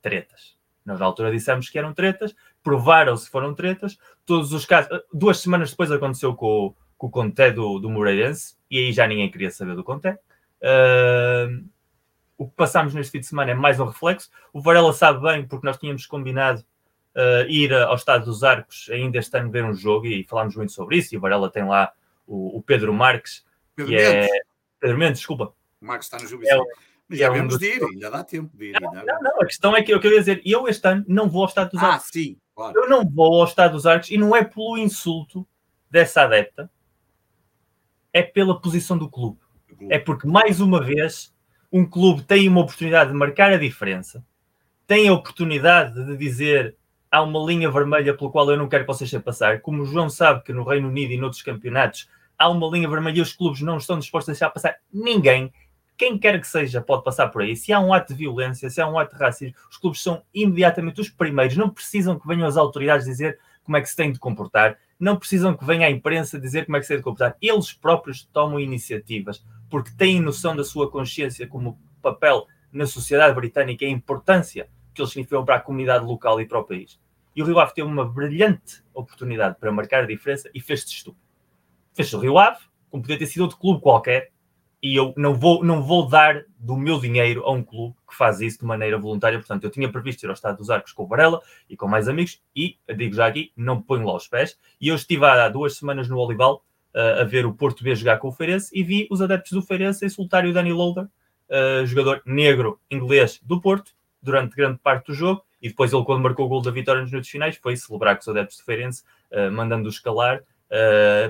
B: Tretas nós, na altura, dissemos que eram tretas, provaram-se que foram tretas. Todos os casos. Duas semanas depois aconteceu com, com o Conté do, do Moreirense, e aí já ninguém queria saber do Conté. Uh, o que passámos neste fim de semana é mais um reflexo. O Varela sabe bem, porque nós tínhamos combinado uh, ir ao Estado dos Arcos ainda este ano ver um jogo, e falámos muito sobre isso. E o Varela tem lá o, o Pedro Marques, Pedro que é Mendes. é. Pedro Mendes, desculpa.
C: O Marques está no Jubilee. É, mas já é vemos de ir, ainda dá tempo de ir.
B: Não, não, não, a questão é que eu queria dizer, eu este ano não vou ao Estado dos
C: ah,
B: Arcos.
C: Ah, sim, claro.
B: Eu não vou ao Estado dos Arcos e não é pelo insulto dessa adepta, é pela posição do clube. clube. É porque, mais uma vez, um clube tem uma oportunidade de marcar a diferença, tem a oportunidade de dizer há uma linha vermelha pela qual eu não quero que vocês se passar. Como o João sabe que no Reino Unido e noutros campeonatos há uma linha vermelha e os clubes não estão dispostos a deixar passar ninguém quem quer que seja pode passar por aí. Se há um ato de violência, se há um ato de racismo, os clubes são imediatamente os primeiros. Não precisam que venham as autoridades dizer como é que se tem de comportar, não precisam que venha a imprensa dizer como é que se tem de comportar. Eles próprios tomam iniciativas porque têm noção da sua consciência como papel na sociedade britânica e a importância que eles significam para a comunidade local e para o país. E o Rio Ave teve uma brilhante oportunidade para marcar a diferença e fez-se estúpido. Fez-se o Rio Ave, como podia ter sido outro clube qualquer, e eu não vou, não vou dar do meu dinheiro a um clube que faz isso de maneira voluntária. Portanto, eu tinha previsto ir ao Estado dos Arcos com o Varela e com mais amigos, e digo já aqui, não ponho lá os pés. E eu estive há duas semanas no Olival uh, a ver o Porto B jogar com o Feirense e vi os adeptos do Feirense insultarem o Danny Loader, uh, jogador negro inglês do Porto, durante grande parte do jogo. E depois ele, quando marcou o gol da vitória nos minutos finais, foi celebrar com os adeptos do Feirense, uh, mandando-os calar,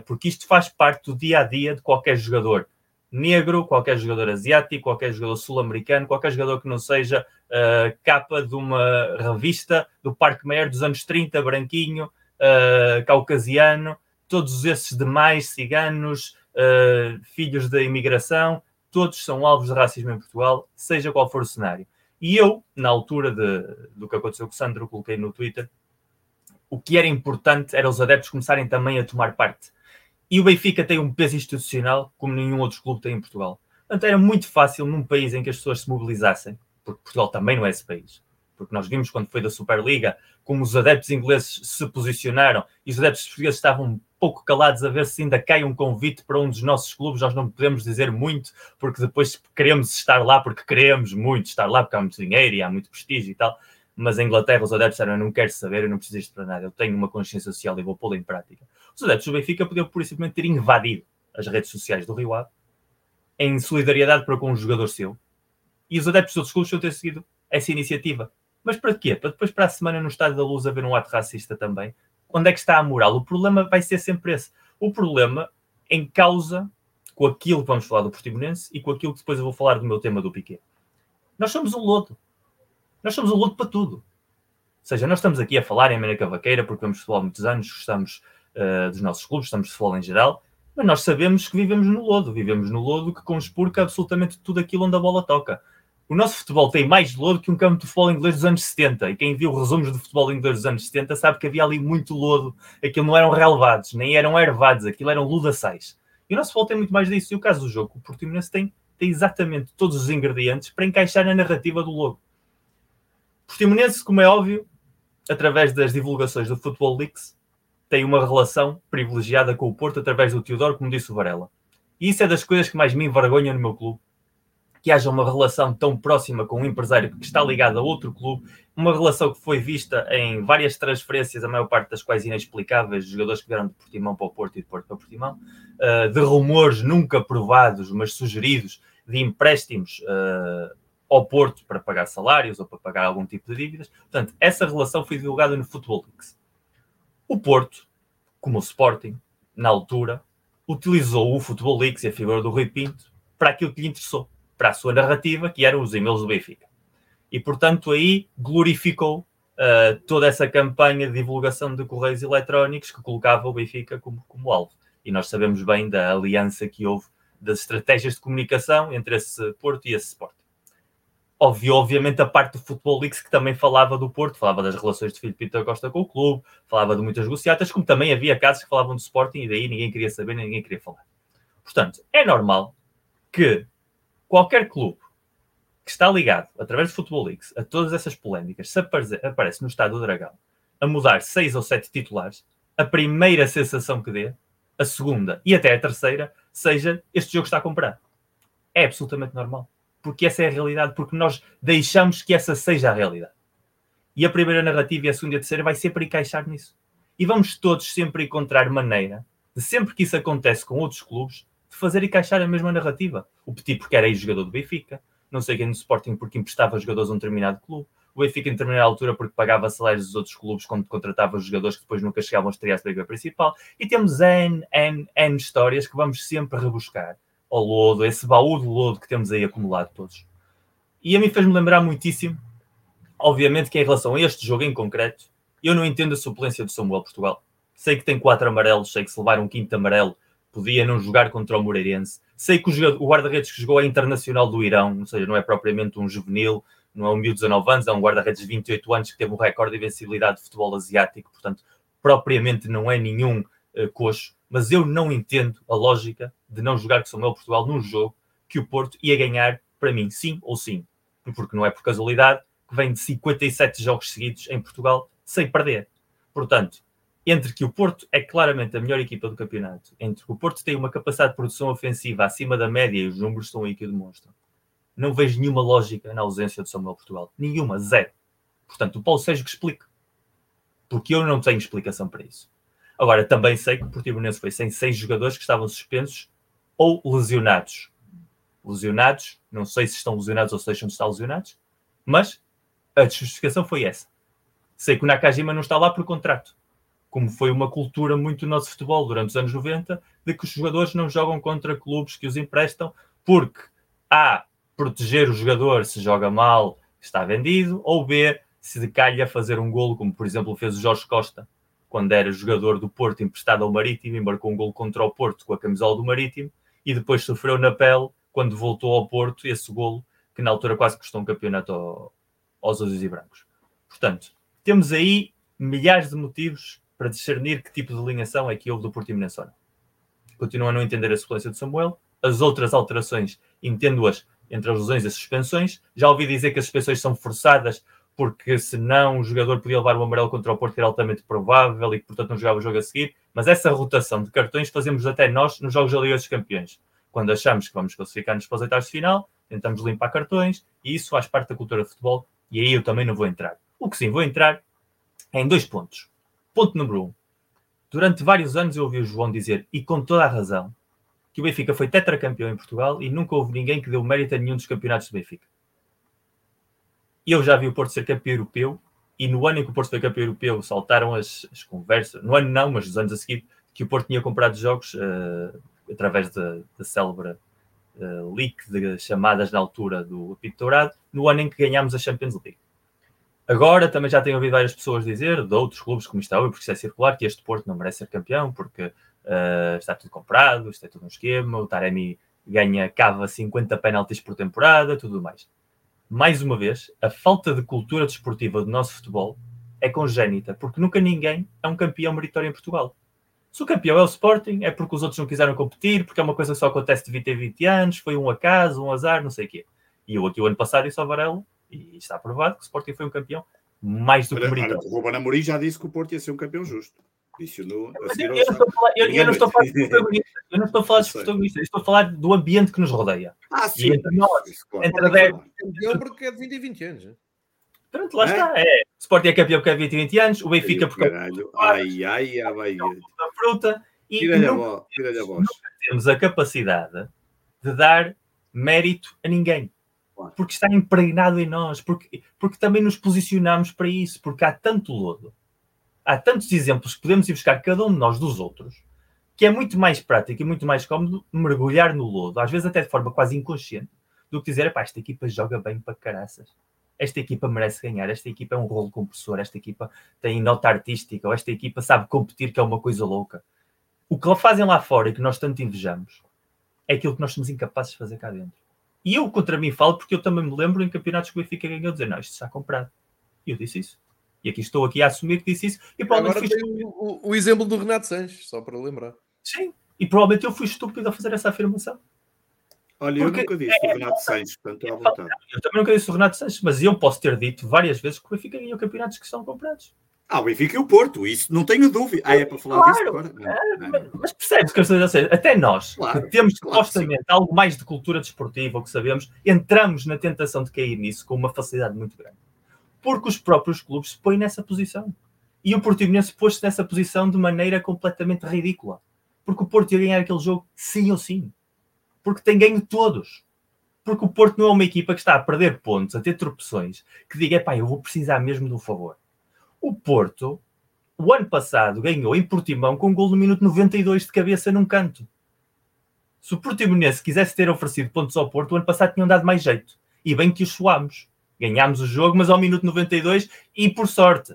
B: porque isto faz parte do dia a dia de qualquer jogador negro, qualquer jogador asiático, qualquer jogador sul-americano, qualquer jogador que não seja uh, capa de uma revista do Parque Maior dos anos 30, branquinho, uh, caucasiano, todos esses demais ciganos, uh, filhos da imigração, todos são alvos de racismo em Portugal, seja qual for o cenário. E eu, na altura de, do que aconteceu com o Sandro, coloquei no Twitter, o que era importante era os adeptos começarem também a tomar parte. E o Benfica tem um peso institucional como nenhum outro clube tem em Portugal. Portanto, era muito fácil num país em que as pessoas se mobilizassem, porque Portugal também não é esse país, porque nós vimos quando foi da Superliga como os adeptos ingleses se posicionaram e os adeptos portugueses estavam pouco calados a ver se ainda cai um convite para um dos nossos clubes. Nós não podemos dizer muito, porque depois queremos estar lá, porque queremos muito estar lá, porque há muito dinheiro e há muito prestígio e tal. Mas em Inglaterra os adeptos disseram: Eu não quero saber, eu não preciso disto para nada, eu tenho uma consciência social e vou pô-la em prática. Os adeptos do Benfica podiam, por simplesmente, ter invadido as redes sociais do Rio Ave em solidariedade para com um jogador seu e os adeptos dos outros clubes ter seguido essa iniciativa. Mas para quê? Para depois, para a semana, no Estádio da Luz, haver um ato racista também? Onde é que está a moral? O problema vai ser sempre esse. O problema em causa com aquilo que vamos falar do Portimonense e com aquilo que depois eu vou falar do meu tema do Piquet. Nós somos um lodo. Nós somos um lodo para tudo. Ou seja, nós estamos aqui a falar em América Vaqueira porque vemos futebol há muitos anos, gostamos uh, dos nossos clubes, estamos de futebol em geral, mas nós sabemos que vivemos no lodo. Vivemos no lodo que conspurca absolutamente tudo aquilo onde a bola toca. O nosso futebol tem mais lodo que um campo de futebol inglês dos anos 70. E quem viu resumos de futebol inglês dos anos 70 sabe que havia ali muito lodo. Aquilo não eram relevados, nem eram ervados, aquilo eram ludaçais. E o nosso futebol tem muito mais disso. E o caso do jogo, o Portimonense tem, tem exatamente todos os ingredientes para encaixar na narrativa do logo. Portimonense, como é óbvio, através das divulgações do Football Leaks, tem uma relação privilegiada com o Porto através do Teodoro, como disse o Varela. E isso é das coisas que mais me envergonham no meu clube que haja uma relação tão próxima com um empresário que está ligado a outro clube, uma relação que foi vista em várias transferências, a maior parte das quais inexplicáveis, de jogadores que vieram de Portimão para o Porto e de Porto para Portimão, uh, de rumores nunca provados, mas sugeridos, de empréstimos uh, ao Porto para pagar salários ou para pagar algum tipo de dívidas. Portanto, essa relação foi divulgada no Football Leaks. O Porto, como o Sporting, na altura, utilizou o Football Leaks e a figura do Rui Pinto para aquilo que lhe interessou para a sua narrativa, que eram os e-mails do Benfica. E, portanto, aí glorificou uh, toda essa campanha de divulgação de correios eletrónicos que colocava o Benfica como, como alvo. E nós sabemos bem da aliança que houve das estratégias de comunicação entre esse Porto e esse Sport. Óbvio, obviamente, a parte do Futebol Leaks que também falava do Porto, falava das relações de Filipe Pinto Costa com o clube, falava de muitas negociatas, como também havia casos que falavam do Sporting e daí ninguém queria saber, ninguém queria falar. Portanto, é normal que qualquer clube que está ligado, através do Futebol Leaks, a todas essas polémicas, se aparece, aparece no Estado do Dragão a mudar seis ou sete titulares, a primeira sensação que dê, a segunda e até a terceira, seja este jogo está a comprar. É absolutamente normal. Porque essa é a realidade, porque nós deixamos que essa seja a realidade. E a primeira narrativa e a segunda e a terceira vai sempre encaixar nisso. E vamos todos sempre encontrar maneira de sempre que isso acontece com outros clubes, de fazer encaixar a mesma narrativa. O Petit porque era ex-jogador do Benfica, não sei quem no Sporting porque emprestava jogadores a um determinado clube, o Benfica em determinada altura porque pagava salários dos outros clubes quando contratava os jogadores que depois nunca chegavam a estrear a liga principal. E temos N, N, N histórias que vamos sempre rebuscar ao lodo, esse baú de lodo que temos aí acumulado todos. E a mim fez-me lembrar muitíssimo, obviamente, que em relação a este jogo em concreto, eu não entendo a suplência do Samuel Portugal. Sei que tem quatro amarelos, sei que se levar um quinto amarelo podia não jogar contra o Moreirense. Sei que o, guarda-redes que jogou é internacional do Irão, ou seja, não é propriamente um juvenil, não é um mil 19 anos, é um guarda-redes de 28 anos que teve um recorde de invencibilidade de futebol asiático, portanto, propriamente não é nenhum uh, coxo. Mas eu não entendo a lógica de não jogar com Samuel Portugal num jogo que o Porto ia ganhar, para mim, sim ou sim. Porque não é por casualidade que vem de 57 jogos seguidos em Portugal sem perder. Portanto, entre que o Porto é claramente a melhor equipa do campeonato, entre que o Porto tem uma capacidade de produção ofensiva acima da média e os números estão aí que o demonstram, não vejo nenhuma lógica na ausência de Samuel Portugal. Nenhuma, zero. Portanto, o Paulo Sérgio que explique. Porque eu não tenho explicação para isso. Agora, também sei que o Portimonense foi sem seis jogadores que estavam suspensos ou lesionados. Lesionados, não sei se estão lesionados ou se deixam de estar lesionados, mas a justificação foi essa. Sei que o Nakajima não está lá por contrato como foi uma cultura muito do nosso futebol durante os anos 90, de que os jogadores não jogam contra clubes que os emprestam, porque A, proteger o jogador se joga mal, está vendido, ou B, se decalha fazer um golo, como por exemplo fez o Jorge Costa, quando era jogador do Porto emprestado ao Marítimo e marcou um golo contra o Porto com a camisola do Marítimo, e depois sofreu na pele, quando voltou ao Porto, esse golo que na altura quase custou um campeonato ao, aos azuis e brancos. Portanto, temos aí milhares de motivos para discernir que tipo de alinhação é que houve do Portimonense ou. Continuo a não entender a sequência de Samuel. As outras alterações, entendo-as entre as lesões e as suspensões. Já ouvi dizer que as suspensões são forçadas porque senão o jogador podia levar o amarelo contra o Porto, que era altamente provável e que, portanto, não jogava o jogo a seguir. Mas essa rotação de cartões fazemos até nós nos Jogos da Liga dos Campeões. Quando achamos que vamos classificar-nos para os oitavos de final, tentamos limpar cartões e isso faz parte da cultura de futebol e aí eu também não vou entrar. O que sim vou entrar é em dois pontos. Ponto número um. Durante vários anos eu ouvi o João dizer, e com toda a razão, que o Benfica foi tetracampeão em Portugal e nunca houve ninguém que deu mérito a nenhum dos campeonatos do Benfica. Eu já vi o Porto ser campeão europeu e no ano em que o Porto foi campeão europeu saltaram as, as conversas, no ano não, mas nos anos a seguir, que o Porto tinha comprado jogos uh, através da célebre uh, leak de chamadas na altura do Apito Dourado, no ano em que ganhámos a Champions League. Agora também já tenho ouvido várias pessoas dizer, de outros clubes como está porque isso é circular, que este Porto não merece ser campeão, porque uh, está tudo comprado, isto é tudo um esquema, o Taremi ganha, cava 50 penaltis por temporada, tudo mais. Mais uma vez, a falta de cultura desportiva do nosso futebol é congénita, porque nunca ninguém é um campeão meritório em Portugal. Se o campeão é o Sporting, é porque os outros não quiseram competir, porque é uma coisa que só acontece de 20 a 20 anos, foi um acaso, um azar, não sei o quê. E eu aqui o ano passado disse ao Varela, e está provado que o Sporting foi um campeão mais do que meritório.
C: O Ruben Amorim já disse que o Porto ia ser um campeão justo. Disse no,
B: eu, eu, não estou a falar *laughs* de protagonista, eu não estou a falar de protagonista, estou a falar do ambiente que nos rodeia.
C: Ah, sim.
B: E entre nós, claro. entre a 10...
A: Campeão porque é de 20 e 20 anos.
B: Pronto, lá é? está. É. O Sporting é campeão porque é 20 e 20 anos, o Benfica porque
C: é. Ai, ai, ai, ai.
B: Da fruta.
C: E tira nunca, tira a voz.
B: temos a capacidade de dar mérito a ninguém. Porque está impregnado em nós, porque, porque também nos posicionamos para isso, porque há tanto lodo, há tantos exemplos que podemos ir buscar cada um de nós dos outros, que é muito mais prático e muito mais cómodo mergulhar no lodo, às vezes até de forma quase inconsciente, do que dizer, esta equipa joga bem para caraças esta equipa merece ganhar, esta equipa é um rolo compressor, esta equipa tem nota artística, ou esta equipa sabe competir, que é uma coisa louca. O que fazem lá fora e que nós tanto invejamos é aquilo que nós somos incapazes de fazer cá dentro. E eu contra mim falo porque eu também me lembro em campeonatos que o Benfica ganhou dizer, não, isto está comprado. E eu disse isso. E aqui estou aqui a assumir que disse isso. E
A: provavelmente Agora fui tem o, o, exemplo do Renato Sanches, só para lembrar.
B: Sim, e provavelmente eu fui estúpido a fazer essa afirmação.
C: Olha, Porque eu nunca disse é, o Renato Sanches, portanto, à vontade.
B: Eu também nunca disse o Renato Sanches, mas eu posso ter dito várias vezes que o Benfica ganhou campeonatos que são comprados.
C: Ah, o Benfica e o Porto, isso não tenho dúvida. Ah, é para falar claro, disso agora? Não,
B: é, não. Mas percebes que eu estou? Até nós, claro, que temos claro, supostamente algo mais de cultura desportiva, o que sabemos, entramos na tentação de cair nisso com uma facilidade muito grande. Porque os próprios clubes se põem nessa posição. E o Portimonense pôs-se nessa posição de maneira completamente ridícula. Porque o Porto ia ganhar aquele jogo sim ou sim. Porque tem ganho todos porque o Porto não é uma equipa que está a perder pontos, a ter tropeções, que diga, pá, eu vou precisar mesmo de um favor. O Porto, o ano passado, ganhou em Portimão com um gol no minuto 92 de cabeça num canto. Se o Portimonense quisesse ter oferecido pontos ao Porto, o ano passado tinham dado mais jeito. E bem que os suámos. Ganhámos o jogo, mas ao minuto 92 e por sorte.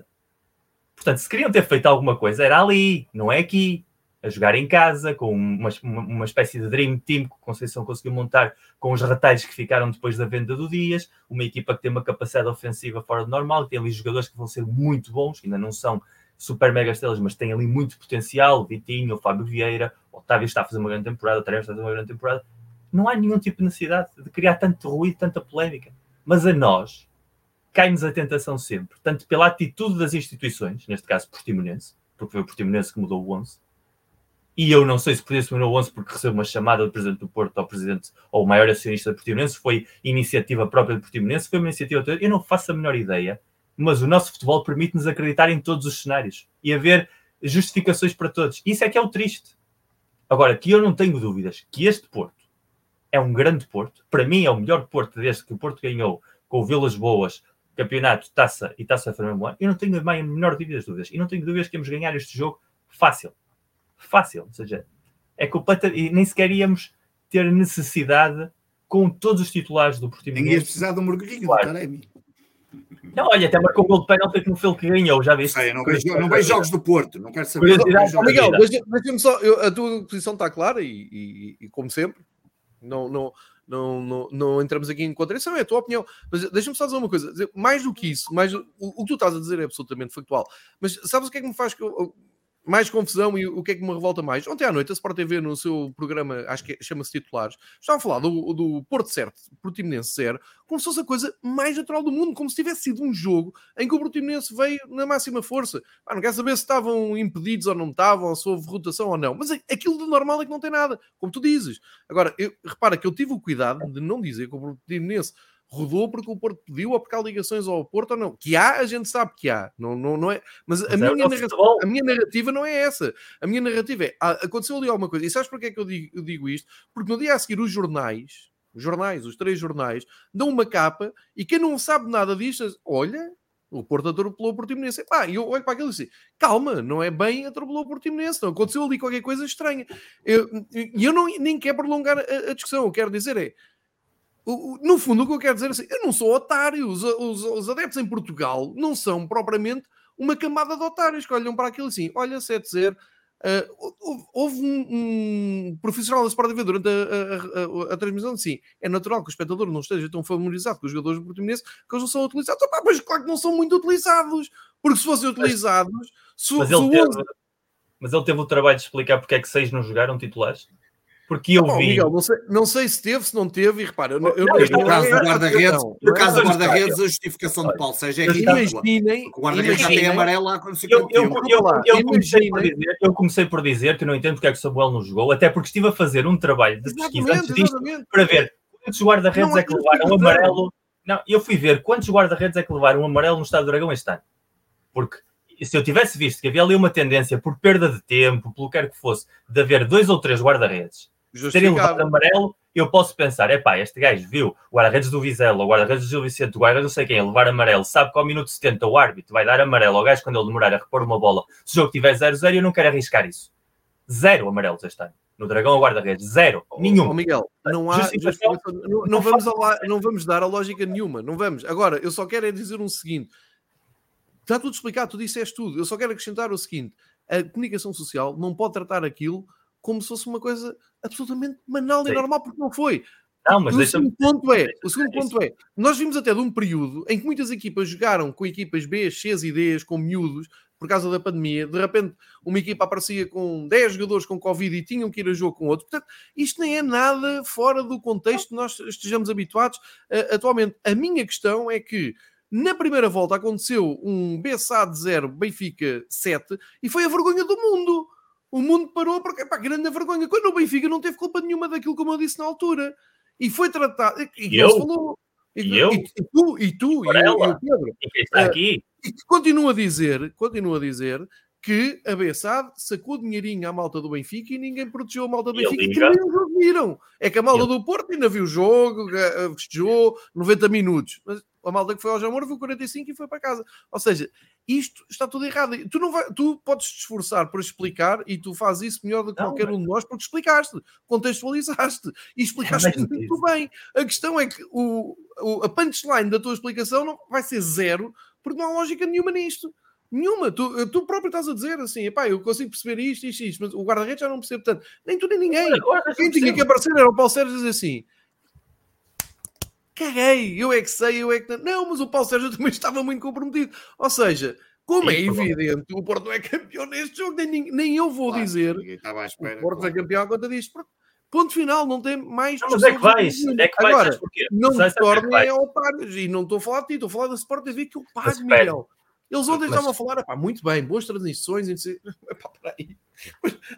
B: Portanto, se queriam ter feito alguma coisa, era ali, não é aqui a jogar em casa, com uma, uma espécie de dream team que o Conceição conseguiu montar com os retalhos que ficaram depois da venda do Dias, uma equipa que tem uma capacidade ofensiva fora do normal, que tem ali jogadores que vão ser muito bons, que ainda não são super mega estrelas, mas têm ali muito potencial, Vitinho, Fábio Vieira, Otávio está a fazer uma grande temporada, o Taremi está a fazer uma grande temporada. Não há nenhum tipo de necessidade de criar tanto ruído, tanta polémica. Mas a nós, cai-nos a tentação sempre, tanto pela atitude das instituições, neste caso Portimonense, porque foi o Portimonense que mudou o 11, e eu não sei se podia assumir o 11 porque recebeu uma chamada do Presidente do Porto ao Presidente ou o maior acionista do Portimonense, foi iniciativa própria do Portimonense, foi uma iniciativa eu não faço a menor ideia, mas o nosso futebol permite-nos acreditar em todos os cenários e haver justificações para todos. Isso é que é o triste. Agora, que eu não tenho dúvidas que este Porto é um grande Porto, para mim é o melhor Porto desde que o Porto ganhou com o Vilas Boas, campeonato, taça e taça Fernando eu não tenho a menor dúvidas, e não tenho dúvidas que vamos ganhar este jogo fácil fácil. Ou seja, é completa e nem sequer íamos ter necessidade com todos os titulares do Portimonense.
C: Ninguém ia precisar de um mergulhinho claro. do Taremi.
B: Não, olha, até marcou um gol de pênalti que não foi ele que ganhou, já viste?
C: Sei, não, vejo, não vejo jogos do Porto, não quero saber.
A: Miguel, deixa-me só, eu, a tua posição está clara e, e, e como sempre, não, não, não, não, não entramos aqui em contradição, é a tua opinião. Mas deixa-me só dizer uma coisa, mais do que isso, mais, o, o que tu estás a dizer é absolutamente factual. Mas sabes o que é que me faz que eu, mais confusão e o que é que me revolta mais? Ontem à noite a Sport TV no seu programa, acho que é, chama-se Titulares, estava a falar do, do Porto Certo, Portimonense 0, como se fosse a coisa mais natural do mundo, como se tivesse sido um jogo em que o Portimonense veio na máxima força. Ah, não quer saber se estavam impedidos ou não estavam, se houve rotação ou não, mas aquilo de normal é que não tem nada, como tu dizes. Agora, eu, repara que eu tive o cuidado de não dizer que o Portimonense rodou porque o Porto pediu ou porque há ligações ao Porto ou não. Que há, a gente sabe que há. Não, não, não é... Mas, mas a, é minha narrativa, a minha narrativa não é essa. A minha narrativa é, ah, aconteceu ali alguma coisa. E sabes porquê é que eu digo, eu digo isto? Porque no dia a seguir os jornais, os jornais, os três jornais, dão uma capa e quem não sabe nada disto, olha, o Porto atropelou o Portimonense. Pá, e eu olho para aquilo e disse, calma, não é bem atropelou o Portimonense, não. Aconteceu ali qualquer coisa estranha. E eu, eu, não, nem quero prolongar a, a discussão. Eu quero dizer é, no fundo, o que eu quero dizer é assim, eu não sou otário. Os, os, os, adeptos em Portugal não são propriamente uma camada de otários que olham para aquilo assim, olha, 7-0. Uh, houve um, um, profissional da Sport TV durante a, a, a, a, transmissão sim, é natural que o espectador não esteja tão familiarizado com os jogadores do Portimonense que eles não são utilizados. Opa, mas claro que não são muito utilizados, porque se fossem utilizados... Mas,
B: se, mas, ele, teve, mas ele teve o trabalho de explicar porque é que seis não jogaram titulares? Porque eu vi.
A: Miguel, não, sei, não sei se teve, se não teve, e repara, eu, não, eu,
C: no caso do guarda-redes, no caso do guarda-redes, a justificação de Paulo seja é ridícula.
A: Imaginem,
C: o guarda-redes já tem amarelo lá quando se
B: eu, eu, eu, eu, comecei por dizer, eu comecei por dizer que eu não entendo porque é que o Samuel não jogou, até porque estive a fazer um trabalho de pesquisa antes disto para ver quantos guarda-redes é que levaram amarelo. Não, eu fui ver quantos guarda-redes é que levaram amarelo no Estado do Dragão este ano. Porque se eu tivesse visto que havia ali uma tendência por perda de tempo, pelo que quer que fosse, de haver dois ou três guarda-redes terem levado amarelo, eu posso pensar, é pá, este gajo viu o guarda-redes do Vizela, o guarda-redes do Gil Vicente, o guarda-redes não sei quem, levar amarelo, sabe que ao minuto 70 o árbitro vai dar amarelo ao gajo quando ele demorar a repor uma bola. Se o jogo tiver 0-0, eu não quero arriscar isso. Zero amarelos este ano. No Dragão, o guarda-redes, zero, nenhum.
A: Oh, Miguel, não há. Não, não, vamos a, não vamos dar a lógica nenhuma, não vamos. Agora, eu só quero é dizer um seguinte: está tudo explicado, tu disseste tudo. Eu só quero acrescentar o seguinte: a comunicação social não pode tratar aquilo como se fosse uma coisa absolutamente banal Sim. e normal, porque não foi.
B: Não, mas o segundo
A: ponto é, o segundo ponto é, nós vimos até de um período em que muitas equipas jogaram com equipas B, C e D, com miúdos, por causa da pandemia, de repente uma equipa aparecia com 10 jogadores com Covid e tinham que ir a jogo com outro. Portanto, isto nem é nada fora do contexto que nós estejamos habituados uh, atualmente. A minha questão é que na primeira volta aconteceu um BSA de 0, Benfica 7, e foi a vergonha do mundo o mundo parou porque, pá, grande vergonha. Quando o Benfica não teve culpa nenhuma daquilo, como eu disse na altura. E foi tratado. E,
B: eu? Falou,
A: e, e, eu? E, e, tu, e tu, e, e o
B: Pedro. E está aqui?
A: Uh, e continua a dizer, continua a dizer que a Bessade sacou dinheirinho à malta do Benfica e ninguém protegeu a malta do Benfica e que nem o viram. É que a malta do Porto ainda viu o jogo, festejou 90 minutos. Mas a malta que foi ao Jamor viu 45 e foi para casa. Ou seja, isto está tudo errado. Tu, não vai, tu podes te esforçar para explicar e tu fazes isso melhor do que não, qualquer mas... um de nós porque explicaste, contextualizaste e explicaste não, muito bem. A questão é que o, o, a punchline da tua explicação não vai ser zero porque não há lógica nenhuma nisto. Nenhuma, tu, tu próprio estás a dizer assim, epá, eu consigo perceber isto, isto, isto, mas o guarda-redes já não percebe tanto. Nem tu nem ninguém. Quem tinha que aparecer era o Paulo Sérgio dizer assim: caguei, eu é que sei, eu é que. Não, mas o Paulo Sérgio *laughs* também estava muito comprometido. Ou seja, como é evidente, o Porto não é campeão neste jogo, nem, nem eu vou claro, dizer.
C: Espera,
A: o Porto claro. é campeão à conta disto. Ponto final, não tem mais.
B: Não, mas é que vais, é que vais,
A: Agora, não me tornem é otários. E não estou a falar de ti, estou a falar da Sport TV que eu pago, Miguel. Eles ontem estavam a falar, muito bem, boas transições. E *laughs* epá, peraí.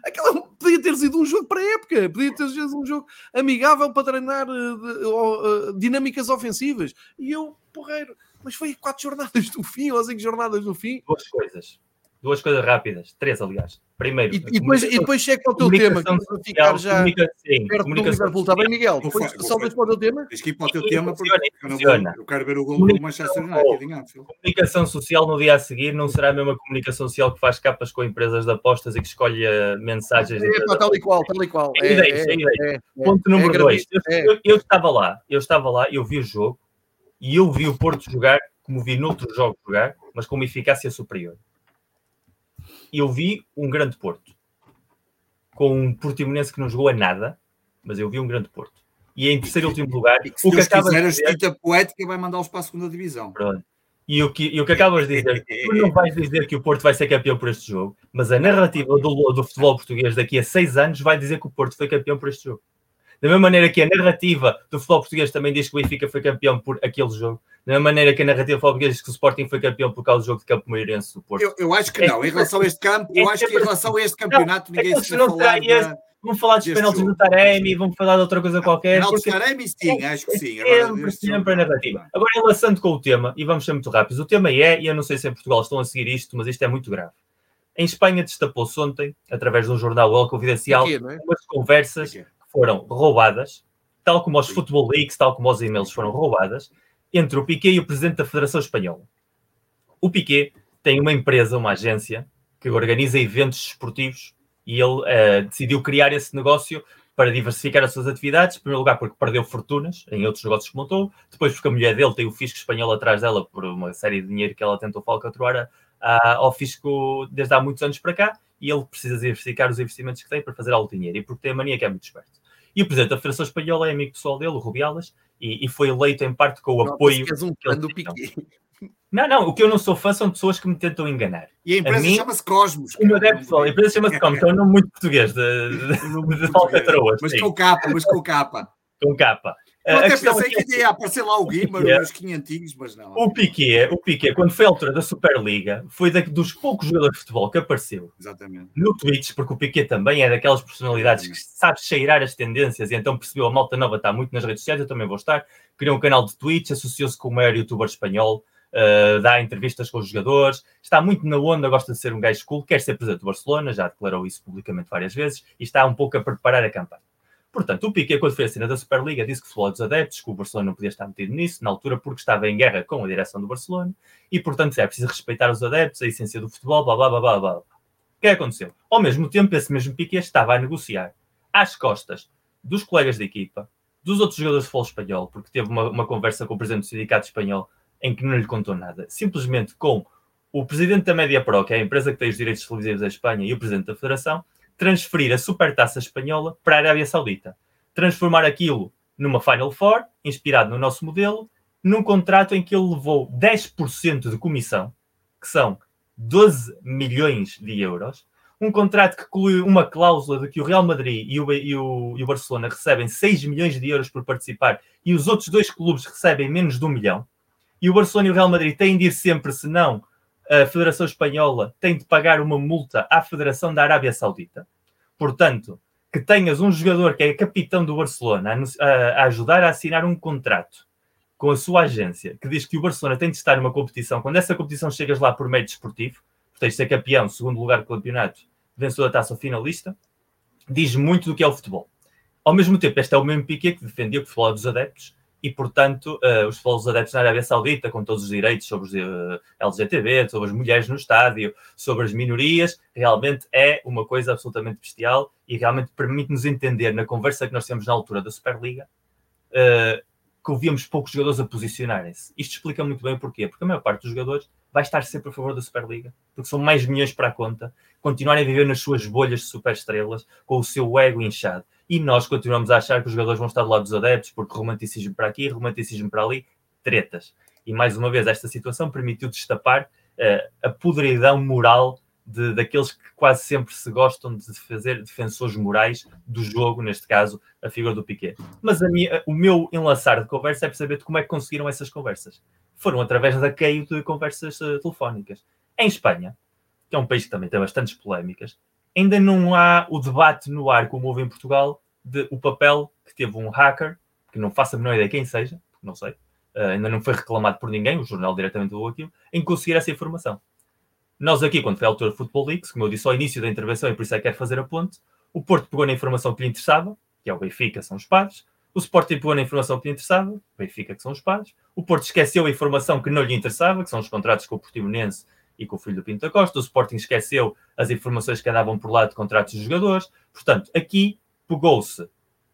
A: Aquela podia ter sido um jogo para a época, podia ter sido um jogo amigável para treinar uh, uh, dinâmicas ofensivas. E eu, porreiro, mas foi quatro jornadas do fim, ou cinco jornadas do fim.
B: Duas coisas duas coisas rápidas, três, aliás. Primeiro,
A: e, e depois, e depois chega para o teu tema, que vai ficar já comunica, sim, perto do Liverpool. Está bem, Miguel? Depois saltas para o teu tema?
C: Tens que ir para o teu tema, porque eu, não vou, eu quero ver o gol do Manchester United.
B: Comunicação social no dia a seguir não será a mesma comunicação social que faz capas com empresas de apostas e que escolhe eh, mensagens.
A: É, tal e qual, tal e qual. É,
B: é, é, Ponto número dois. Eu, eu estava lá, eu estava lá, eu vi o jogo e eu vi o Porto jogar como vi noutros jogos jogar, mas com uma eficácia superior eu vi um grande Porto com um Portimonense que não jogou a nada, mas eu vi um grande Porto. e em terceiro e último lugar.
C: Se o que acaba quiser, de dizer... a poética vai mandá-los para a segunda divisão.
B: Pronto. E o, que, e o que acabas de dizer, tu não vais dizer que o Porto vai ser campeão por este jogo, mas a narrativa do, do futebol português daqui a seis anos vai dizer que o Porto foi campeão por este jogo. Da mesma maneira que a narrativa do futebol português também diz que o Benfica foi campeão por aquele jogo. Da mesma maneira que a narrativa do futebol português diz que o Sporting foi campeão por causa do jogo de campo mairense do Porto.
C: Eu, eu acho que não. Em relação a este campo, eu acho que em relação a este campeonato, ninguém é se vai falar da...
B: Vamos falar dos penaltis do Taremi, vamos falar de outra coisa qualquer.
C: Penaltis do Taremi, sim, acho que sim.
B: Sempre, sempre a narrativa. Agora, enlaçando com o tema, e vamos ser muito rápidos, o tema é, e eu não sei se em Portugal estão a seguir isto, mas isto é muito grave. Em Espanha destapou-se ontem, através de um jornal El Confidencial, é? umas conversas foram roubadas, tal como os Football Leaks, tal como os e-mails foram roubadas, entre o Piquet e o presidente da Federação Espanhola. O Piquet tem uma empresa, uma agência, que organiza eventos esportivos e ele uh, decidiu criar esse negócio para diversificar as suas atividades, em primeiro lugar porque perdeu fortunas em outros negócios que montou, depois porque a mulher dele tem o fisco espanhol atrás dela por uma série de dinheiro que ela tentou falcatruar ao fisco desde há muitos anos para cá, e ele precisa diversificar os investimentos que tem para fazer algo dinheiro, e porque tem a mania que é muito esperto. E o presidente da Federação Espanhola é amigo pessoal dele, o Rubiales, e, e foi eleito em parte com o não, apoio.
C: Um ele do Piquet.
B: Não, não, o que eu não sou fã são pessoas que me tentam enganar.
C: E a empresa chama-se Cosmos.
B: O meu é pessoal, a empresa chama-se Cosmos, é um nome muito português de, *laughs* de, de, de falcatroas.
C: Mas sim. com capa, mas com capa.
B: Com capa.
C: Eu até pensei que é ia aparecer lá o Guimar, os 500, mas não.
B: O Piquet, o Piquet, quando foi a altura da Superliga, foi dos poucos jogadores de futebol que apareceu
C: Exatamente.
B: no Twitch, porque o Piquet também é daquelas personalidades que sabe cheirar as tendências e então percebeu a malta nova está muito nas redes sociais, eu também vou estar. Criou um canal de Twitch, associou-se com o maior youtuber espanhol, uh, dá entrevistas com os jogadores, está muito na onda, gosta de ser um gajo cool, quer ser presidente do Barcelona, já declarou isso publicamente várias vezes e está um pouco a preparar a campanha. Portanto, o Piquet, quando foi a cena da Superliga, disse que falou dos adeptos, que o Barcelona não podia estar metido nisso, na altura, porque estava em guerra com a direção do Barcelona, e, portanto, é preciso respeitar os adeptos, a essência do futebol, blá, blá, blá, blá, blá. O que é aconteceu? Ao mesmo tempo, esse mesmo Piquet estava a negociar às costas dos colegas de equipa, dos outros jogadores de futebol espanhol, porque teve uma, uma conversa com o presidente do sindicato espanhol em que não lhe contou nada, simplesmente com o presidente da Media Pro, que é a empresa que tem os direitos televisivos da Espanha, e o presidente da Federação, transferir a supertaça espanhola para a Arábia Saudita. Transformar aquilo numa Final Four, inspirado no nosso modelo, num contrato em que ele levou 10% de comissão, que são 12 milhões de euros, um contrato que inclui uma cláusula de que o Real Madrid e o, e, o, e o, Barcelona recebem 6 milhões de euros por participar e os outros dois clubes recebem menos de um milhão. E o Barcelona e o Real Madrid têm de ir sempre, senão a Federação Espanhola tem de pagar uma multa à Federação da Arábia Saudita. Portanto, que tenhas um jogador que é capitão do Barcelona a, a, ajudar a assinar um contrato com a sua agência que diz que o Barcelona tem de estar numa competição, quando essa competição chegas lá por meio desportivo, tens de ser campeão, segundo lugar do campeonato, vencedor da taça finalista, diz muito do que é o futebol. Ao mesmo tempo, este é o mesmo Piquet que defendia o futebol dos adeptos e, portanto, uh, os futebols adeptos na Arábia Saudita, com todos os direitos sobre os uh, eh, LGTB, sobre as mulheres no estádio, sobre as minorias, realmente é uma coisa absolutamente bestial e realmente permite-nos entender, na conversa que nós temos na altura da Superliga, uh, que ouvíamos poucos jogadores a posicionarem-se. Isto explica muito bem o porquê. Porque a maior parte dos jogadores vai estar sempre a favor da Superliga, porque são mais milhões para a conta, continuarem a viver nas suas bolhas de superestrelas, com o seu ego inchado e nós continuamos a achar que os jogadores vão estar do lado dos adeptos, porque romanticismo para aqui, romanticismo para ali, tretas. E mais uma vez, esta situação permitiu destapar uh, a podridão moral de, daqueles que quase sempre se gostam de fazer defensores morais do jogo, neste caso, a figura do Piquet. Mas minha, o meu enlaçar de conversa é perceber como é que conseguiram essas conversas. Foram através da queio de conversas uh, telefónicas. Em Espanha, que é um país que também tem bastantes polémicas, ainda não há o debate no ar como houve em Portugal de o papel que teve um hacker, que não faço a menor ideia quem seja, não sei, uh, ainda não foi reclamado por ninguém, o jornal diretamente do aquilo, em conseguir essa informação. Nós aqui, quando foi a altura do Football Leaks, como eu disse ao início da intervenção, e por isso é que quero fazer a ponte, o Porto pegou na informação que lhe interessava, que é o Benfica, são os padres, o Sporting pegou na informação que lhe interessava, o Benfica, que são os padres, o Porto esqueceu a informação que não lhe interessava, que são os contratos com o Portimonense e com o filho do Pinto da Costa. O Sporting esqueceu as informações que andavam por lá de contratos de jogadores. Portanto, aqui pegou-se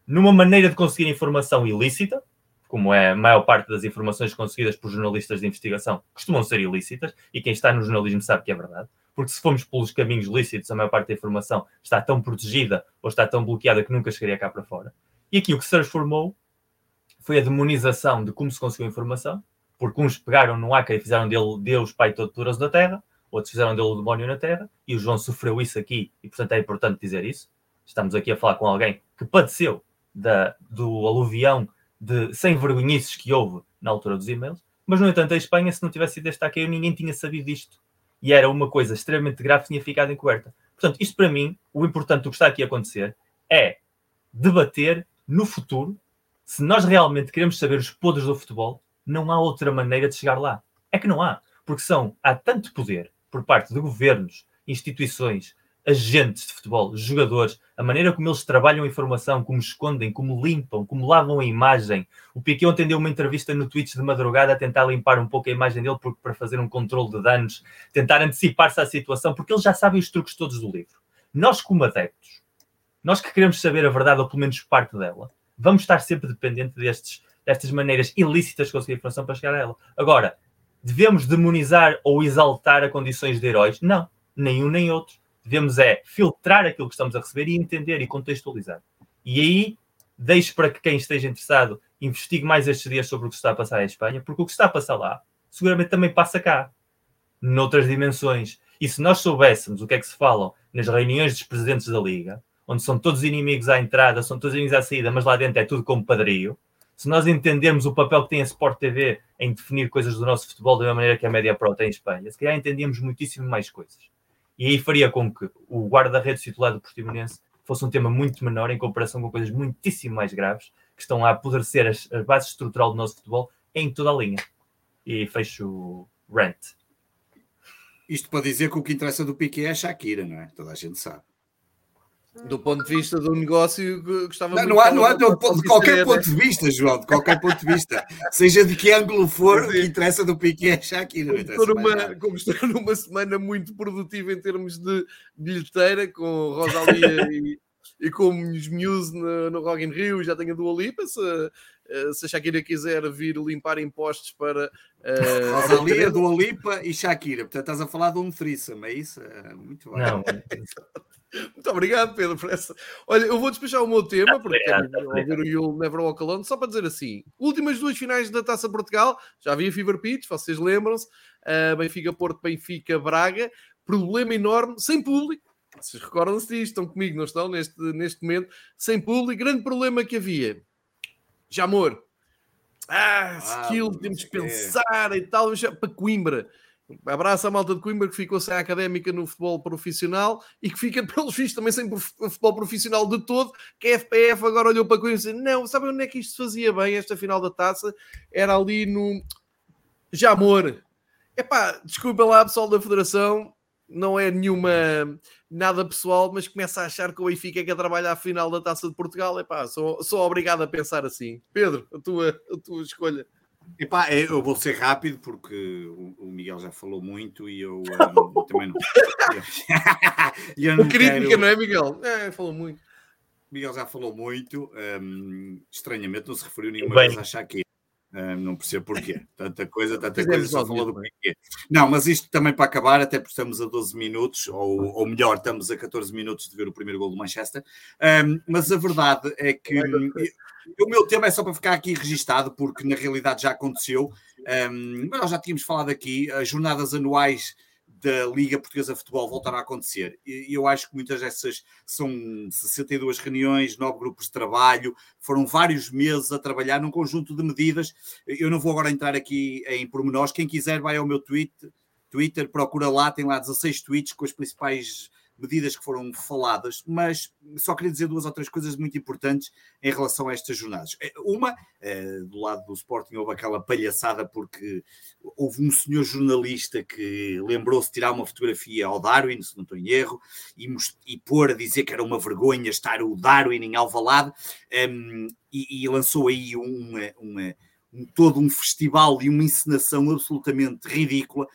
B: numa maneira de conseguir informação ilícita, como é a maior parte das informações conseguidas por jornalistas de investigação, costumam ser ilícitas, e quem está no jornalismo sabe que é verdade, porque se formos pelos caminhos lícitos, a maior parte da informação está tão protegida ou está tão bloqueada que nunca chegaria cá para fora. E aqui o que se transformou foi a demonização de como se conseguiu a informação, porque uns pegaram no Acre e fizeram dele Deus, Pai Todo-Poderoso da Terra, outros fizeram dele o demónio na Terra, e o João sofreu isso aqui, e portanto é importante dizer isso. Estamos aqui a falar com alguém que padeceu da, do aluvião de sem vergonhices que houve na altura dos e-mails, mas no entanto a Espanha, se não tivesse sido este Acre, ninguém tinha sabido disto. E era uma coisa extremamente grave que tinha ficado encoberta. Portanto, isto para mim, o importante do que está aqui a acontecer é debater no futuro se nós realmente queremos saber os podres do futebol, não há outra maneira de chegar lá. É que não há. Porque são, há tanto poder por parte de governos, instituições, agentes de futebol, jogadores, a maneira como eles trabalham a informação, como escondem, como limpam, como lavam a imagem. O Piquet ontem deu uma entrevista no Twitch de madrugada a tentar limpar um pouco a imagem dele para fazer um controle de danos, tentar antecipar-se à situação, porque eles já sabem os truques todos do livro. Nós, como adeptos, nós que queremos saber a verdade, ou pelo menos parte dela, vamos estar sempre dependentes destes, destas maneiras ilícitas de conseguir informação para chegar a ela. Agora, devemos demonizar ou exaltar a condições de heróis? Não, nem um nem outro. Devemos é filtrar aquilo que estamos a receber e entender e contextualizar. E aí, deixo para que quem esteja interessado investigue mais estes dias sobre o que está a passar em Espanha, porque o que está a passar lá seguramente também passa cá, noutras dimensões. E se nós soubéssemos o que é que se falam nas reuniões dos presidentes da Liga, onde são todos inimigos à entrada, são todos inimigos à saída, mas lá dentro é tudo como padrinho. Se nós entendermos o papel que tem a Sport TV em definir coisas do nosso futebol da mesma maneira que a Média Pro tem em Espanha, se calhar entendíamos muitíssimo mais coisas. E aí faria com que o guarda-redes titular do Portimonense fosse um tema muito menor em comparação com coisas muitíssimo mais graves que estão a apodrecer as, a base estrutural do nosso futebol em toda a linha. E fecho o rant.
C: Isto para dizer que o que interessa do Piquet é a Shakira, não é? Toda a gente sabe.
A: Do ponto de vista do negócio, gostava
C: não, não há, não há de, de qualquer ponto de vista, João, de qualquer ponto de vista, *laughs* seja de que ângulo for, o que interessa do Piquet é Shakira.
A: Estou numa, como estou *laughs* numa semana muito produtiva em termos de bilheteira, com Rosalia e, *laughs* e com os Muse no, no Rock in Rio, já tenho a Dua Lipa, se, eh, se a Shakira quiser vir limpar impostos para...
C: Uh, Rosalia, Dua Lipa e Shakira, portanto estás a falar de um threesome, é isso? Eh, muito bem. Não, *laughs*
A: Muito obrigado, Pedro, por essa. Olha, eu vou despechar o meu tema, porque quero ouvir o You'll Never Walk Alone, só para dizer assim: últimas duas finais da Taça Portugal, já havia Fever Pitch, vocês lembram-se, uh, Benfica Porto, Benfica Braga, problema enorme, sem público. Vocês recordam-se disto, estão comigo, não estão? Neste, neste momento, sem público, grande problema que havia. Jamor. Ah, ah skill, temos que pensar e tal, para Coimbra. Abraço à malta de Coimbra que ficou sem a académica no futebol profissional e que fica, *laughs* pelos vistos, também sem futebol profissional de todo. Que a FPF agora olhou para Coimbra e disse: Não, sabem onde é que isto se fazia bem, esta final da taça? Era ali no Jamor. Epá, desculpa lá, pessoal da Federação, não é nenhuma nada pessoal, mas começa a achar que o Benfica é que trabalha a final da taça de Portugal. Epá, sou, sou obrigado a pensar assim. Pedro, a tua, a tua escolha.
C: Epá, é, eu vou ser rápido porque o, Miguel já falou muito e eu um, *laughs* também não. *laughs*
A: eu não crítica, quero... não é, Miguel? É, falou muito.
C: Miguel já falou muito, um, estranhamente não se referiu nenhuma Bem. vez a Shakira. Um, não percebo porquê. *laughs* Tanta coisa, tanta coisa, só falou do porquê. Não, mas isto também para acabar, até porque estamos a 12 minutos, ou, ou melhor, estamos a 14 minutos de ver o primeiro gol do Manchester. Um, mas a verdade é que o meu tema é só para ficar aqui registado, porque na realidade já aconteceu. Um, mas nós já tínhamos falado aqui, as jornadas anuais da Liga Portuguesa de Futebol voltaram a acontecer. E eu acho que muitas dessas são 62 reuniões, nove grupos de trabalho, foram vários meses a trabalhar num conjunto de medidas. Eu não vou agora entrar aqui em pormenores. Quem quiser, vai ao meu tweet, Twitter, procura lá, tem lá 16 tweets com as principais medidas que foram faladas, mas só queria dizer duas ou três coisas muito importantes em relação a estas jornadas. É, uma, é, do lado do Sporting, houve aquela palhaçada porque houve um senhor jornalista que lembrou-se de tirar uma fotografia ao Darwin, se não estou em erro, e, e pôr a dizer que era uma vergonha estar o Darwin em Alvalade, um, e, e, lançou aí uma, uma, um, todo um festival e uma encenação absolutamente ridícula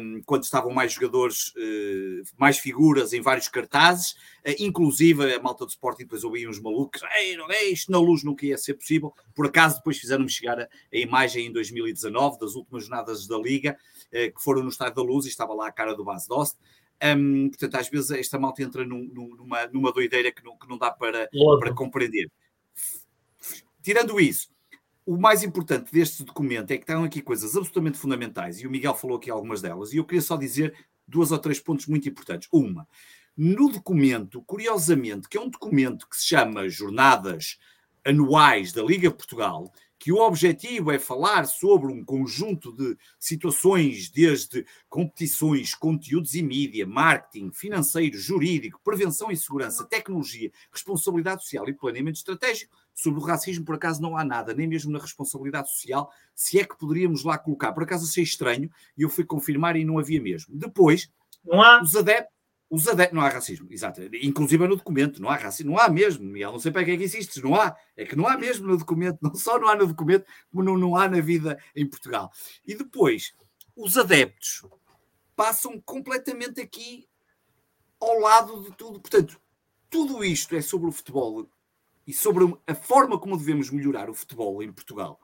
C: um, quando estavam mais jogadores, uh, mais figuras em vários cartazes, uh, inclusive a malta do Sporting, depois ouviam uns malucos, Ei, não, é, isto na luz nunca ia ser possível. Por acaso, depois fizeram-me chegar a, a, imagem em 2019 das últimas jornadas da Liga, uh, que foram no Estádio da Luz e estava lá a cara do Bas Dost. Um, portanto, às vezes esta malta entra num, numa, numa doideira que não, que não dá para, para compreender. Tirando isso, o mais importante deste documento é que estão aqui coisas absolutamente fundamentais, e o Miguel falou aqui algumas delas, e eu queria só dizer duas ou três pontos muito importantes. Uma, no documento, curiosamente, que é um documento que se chama Jornadas Anuais da Liga Portugal, que o objetivo é falar sobre um conjunto de situações, desde competições, conteúdos e mídia, marketing, financeiro, jurídico, prevenção e segurança, tecnologia, responsabilidade social e planeamento estratégico. Sobre o racismo, por acaso, não há nada, nem mesmo na responsabilidade social, se é que poderíamos lá colocar. Por acaso achei estranho e eu fui confirmar e não havia mesmo. Depois,
B: não há.
C: os adeptos os adeptos, não há racismo, exato. Inclusive no documento, não há racismo, não há mesmo, Miguel. Não sei para que é que insistes, não há. É que não há mesmo no documento, não só não há no documento, como não, não há na vida em Portugal. E depois, os adeptos passam completamente aqui ao lado de tudo. Portanto, tudo isto é sobre o futebol e sobre a forma como devemos melhorar o futebol em Portugal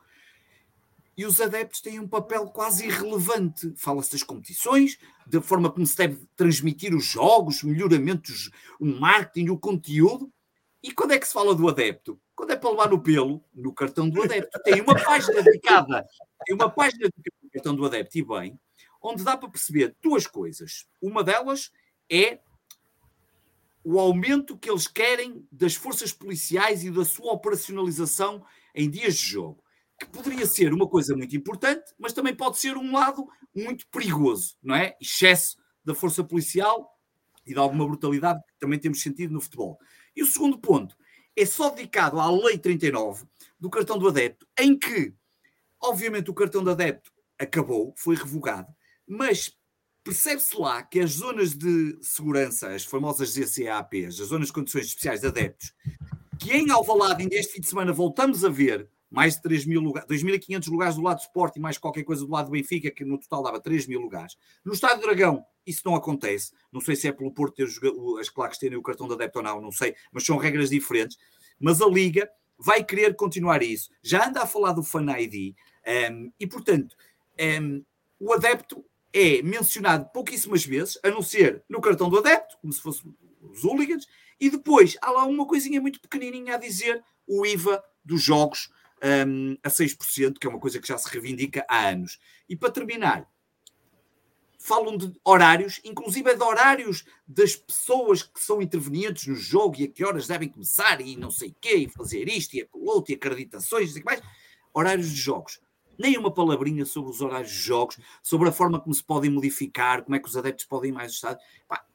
C: e os adeptos têm um papel quase irrelevante. Fala-se das competições, da forma como se deve transmitir os jogos, melhoramentos, o marketing, o conteúdo. E quando é que se fala do adepto? Quando é para levar no pelo, no cartão do adepto. Tem uma página dedicada, tem uma página dedicada no cartão do adepto, e bem, onde dá para perceber duas coisas. Uma delas é o aumento que eles querem das forças policiais e da sua operacionalização em dias de jogo que poderia ser uma coisa muito importante, mas também pode ser um lado muito perigoso, não é? Excesso da força policial e de alguma brutalidade que também temos sentido no futebol. E o segundo ponto é só dedicado à Lei 39 do cartão do adepto, em que, obviamente, o cartão do adepto acabou, foi revogado, mas percebe-se lá que as zonas de segurança, as famosas ZCAPs, as zonas de condições especiais de adeptos, que em Alvalade, ainda este fim de semana, voltamos a ver mais de 3 mil lugares, 2.500 lugares do lado do Sport e mais qualquer coisa do lado do Benfica, que no total dava 3 mil lugares. No Estádio Dragão, isso não acontece. Não sei se é pelo Porto ter as claques terem o cartão de adepto ou não, não sei, mas são regras diferentes. Mas a Liga vai querer continuar isso. Já anda a falar do Fan ID um, e, portanto, um, o adepto é mencionado pouquíssimas vezes, a não ser no cartão do adepto, como se fosse os hooligans, e depois há lá uma coisinha muito pequenininha a dizer o IVA dos jogos um, a 6%, que é uma coisa que já se reivindica há anos. E para terminar, falam de horários, inclusive é de horários das pessoas que são intervenientes no jogo e a que horas devem começar e não sei o quê, e fazer isto e aquilo outro, e acreditações, e mais. Horários de jogos. Nem uma palavrinha sobre os horários de jogos, sobre a forma como se podem modificar, como é que os adeptos podem ir mais estado.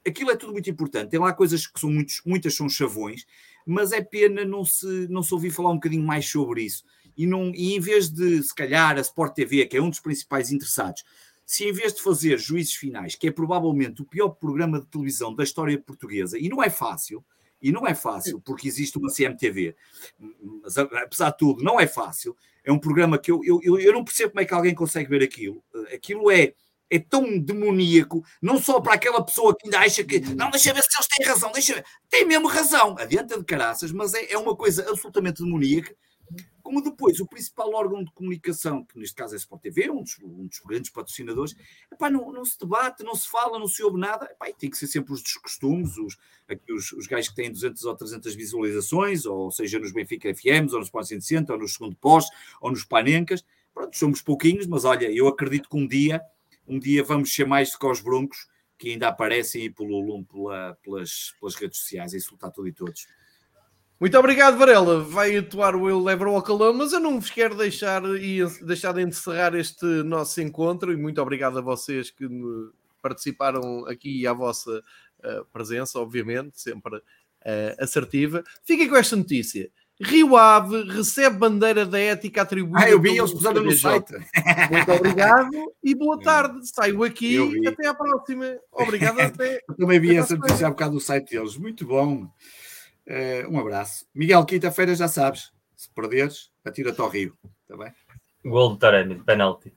C: aquilo é tudo muito importante. Tem lá coisas que são muitos, muitas são chavões, mas é pena não se, não se ouvir falar um bocadinho mais sobre isso e, não, e em vez de, se calhar, a Sport TV, que é um dos principais interessados, se em vez de fazer juízes finais, que é provavelmente o pior programa de televisão da história portuguesa, e não é fácil, e não é fácil, porque existe uma CMTV, mas apesar de tudo, não é fácil. É um programa que eu, eu, eu não percebo como é que alguém consegue ver aquilo. Aquilo é, é tão demoníaco, não só para aquela pessoa que ainda acha que não, deixa ver se eles têm razão, deixa ver. Tem mesmo razão, adianta de caraças, mas é, é uma coisa absolutamente demoníaca como depois o principal órgão de comunicação, que neste caso é a Sport TV, um dos, um dos grandes patrocinadores, epá, não, não, se debate, não se fala, não se ouve nada, epá, tem que ser sempre os descostumes, os, os, os gajos que têm 200 ou 300 visualizações, ou seja, nos Benfica FMs, ou nos Sport 160, ou nos segundo pós, ou nos Panencas, pronto, somos pouquinhos, mas olha, eu acredito que um dia, um dia vamos ser mais do que os broncos, que ainda aparecem aí pelo, pela, pelas, pelas redes sociais, a insultar tudo e todos.
A: Muito obrigado, Varela. Vai atuar o Eu Lever ao Calão, mas eu não vos quero deixar, e deixar de encerrar este nosso encontro e muito obrigado a vocês que participaram aqui e à vossa uh, presença, obviamente, sempre uh, assertiva. Fiquem com esta notícia. Rio Ave recebe bandeira da ética atribuída.
C: Ah, eu vi, eles puseram no site.
A: Muito obrigado e boa *laughs* tarde. Saio aqui. Até à próxima. Obrigado. *laughs* Até,
C: eu também vi essa notícia há bocado do site deles. Muito bom. Uh, um abraço. Miguel, quinta-feira já sabes. Se perderes, atira-te ao rio. Está bem?
B: Gol de Taremi, penalti.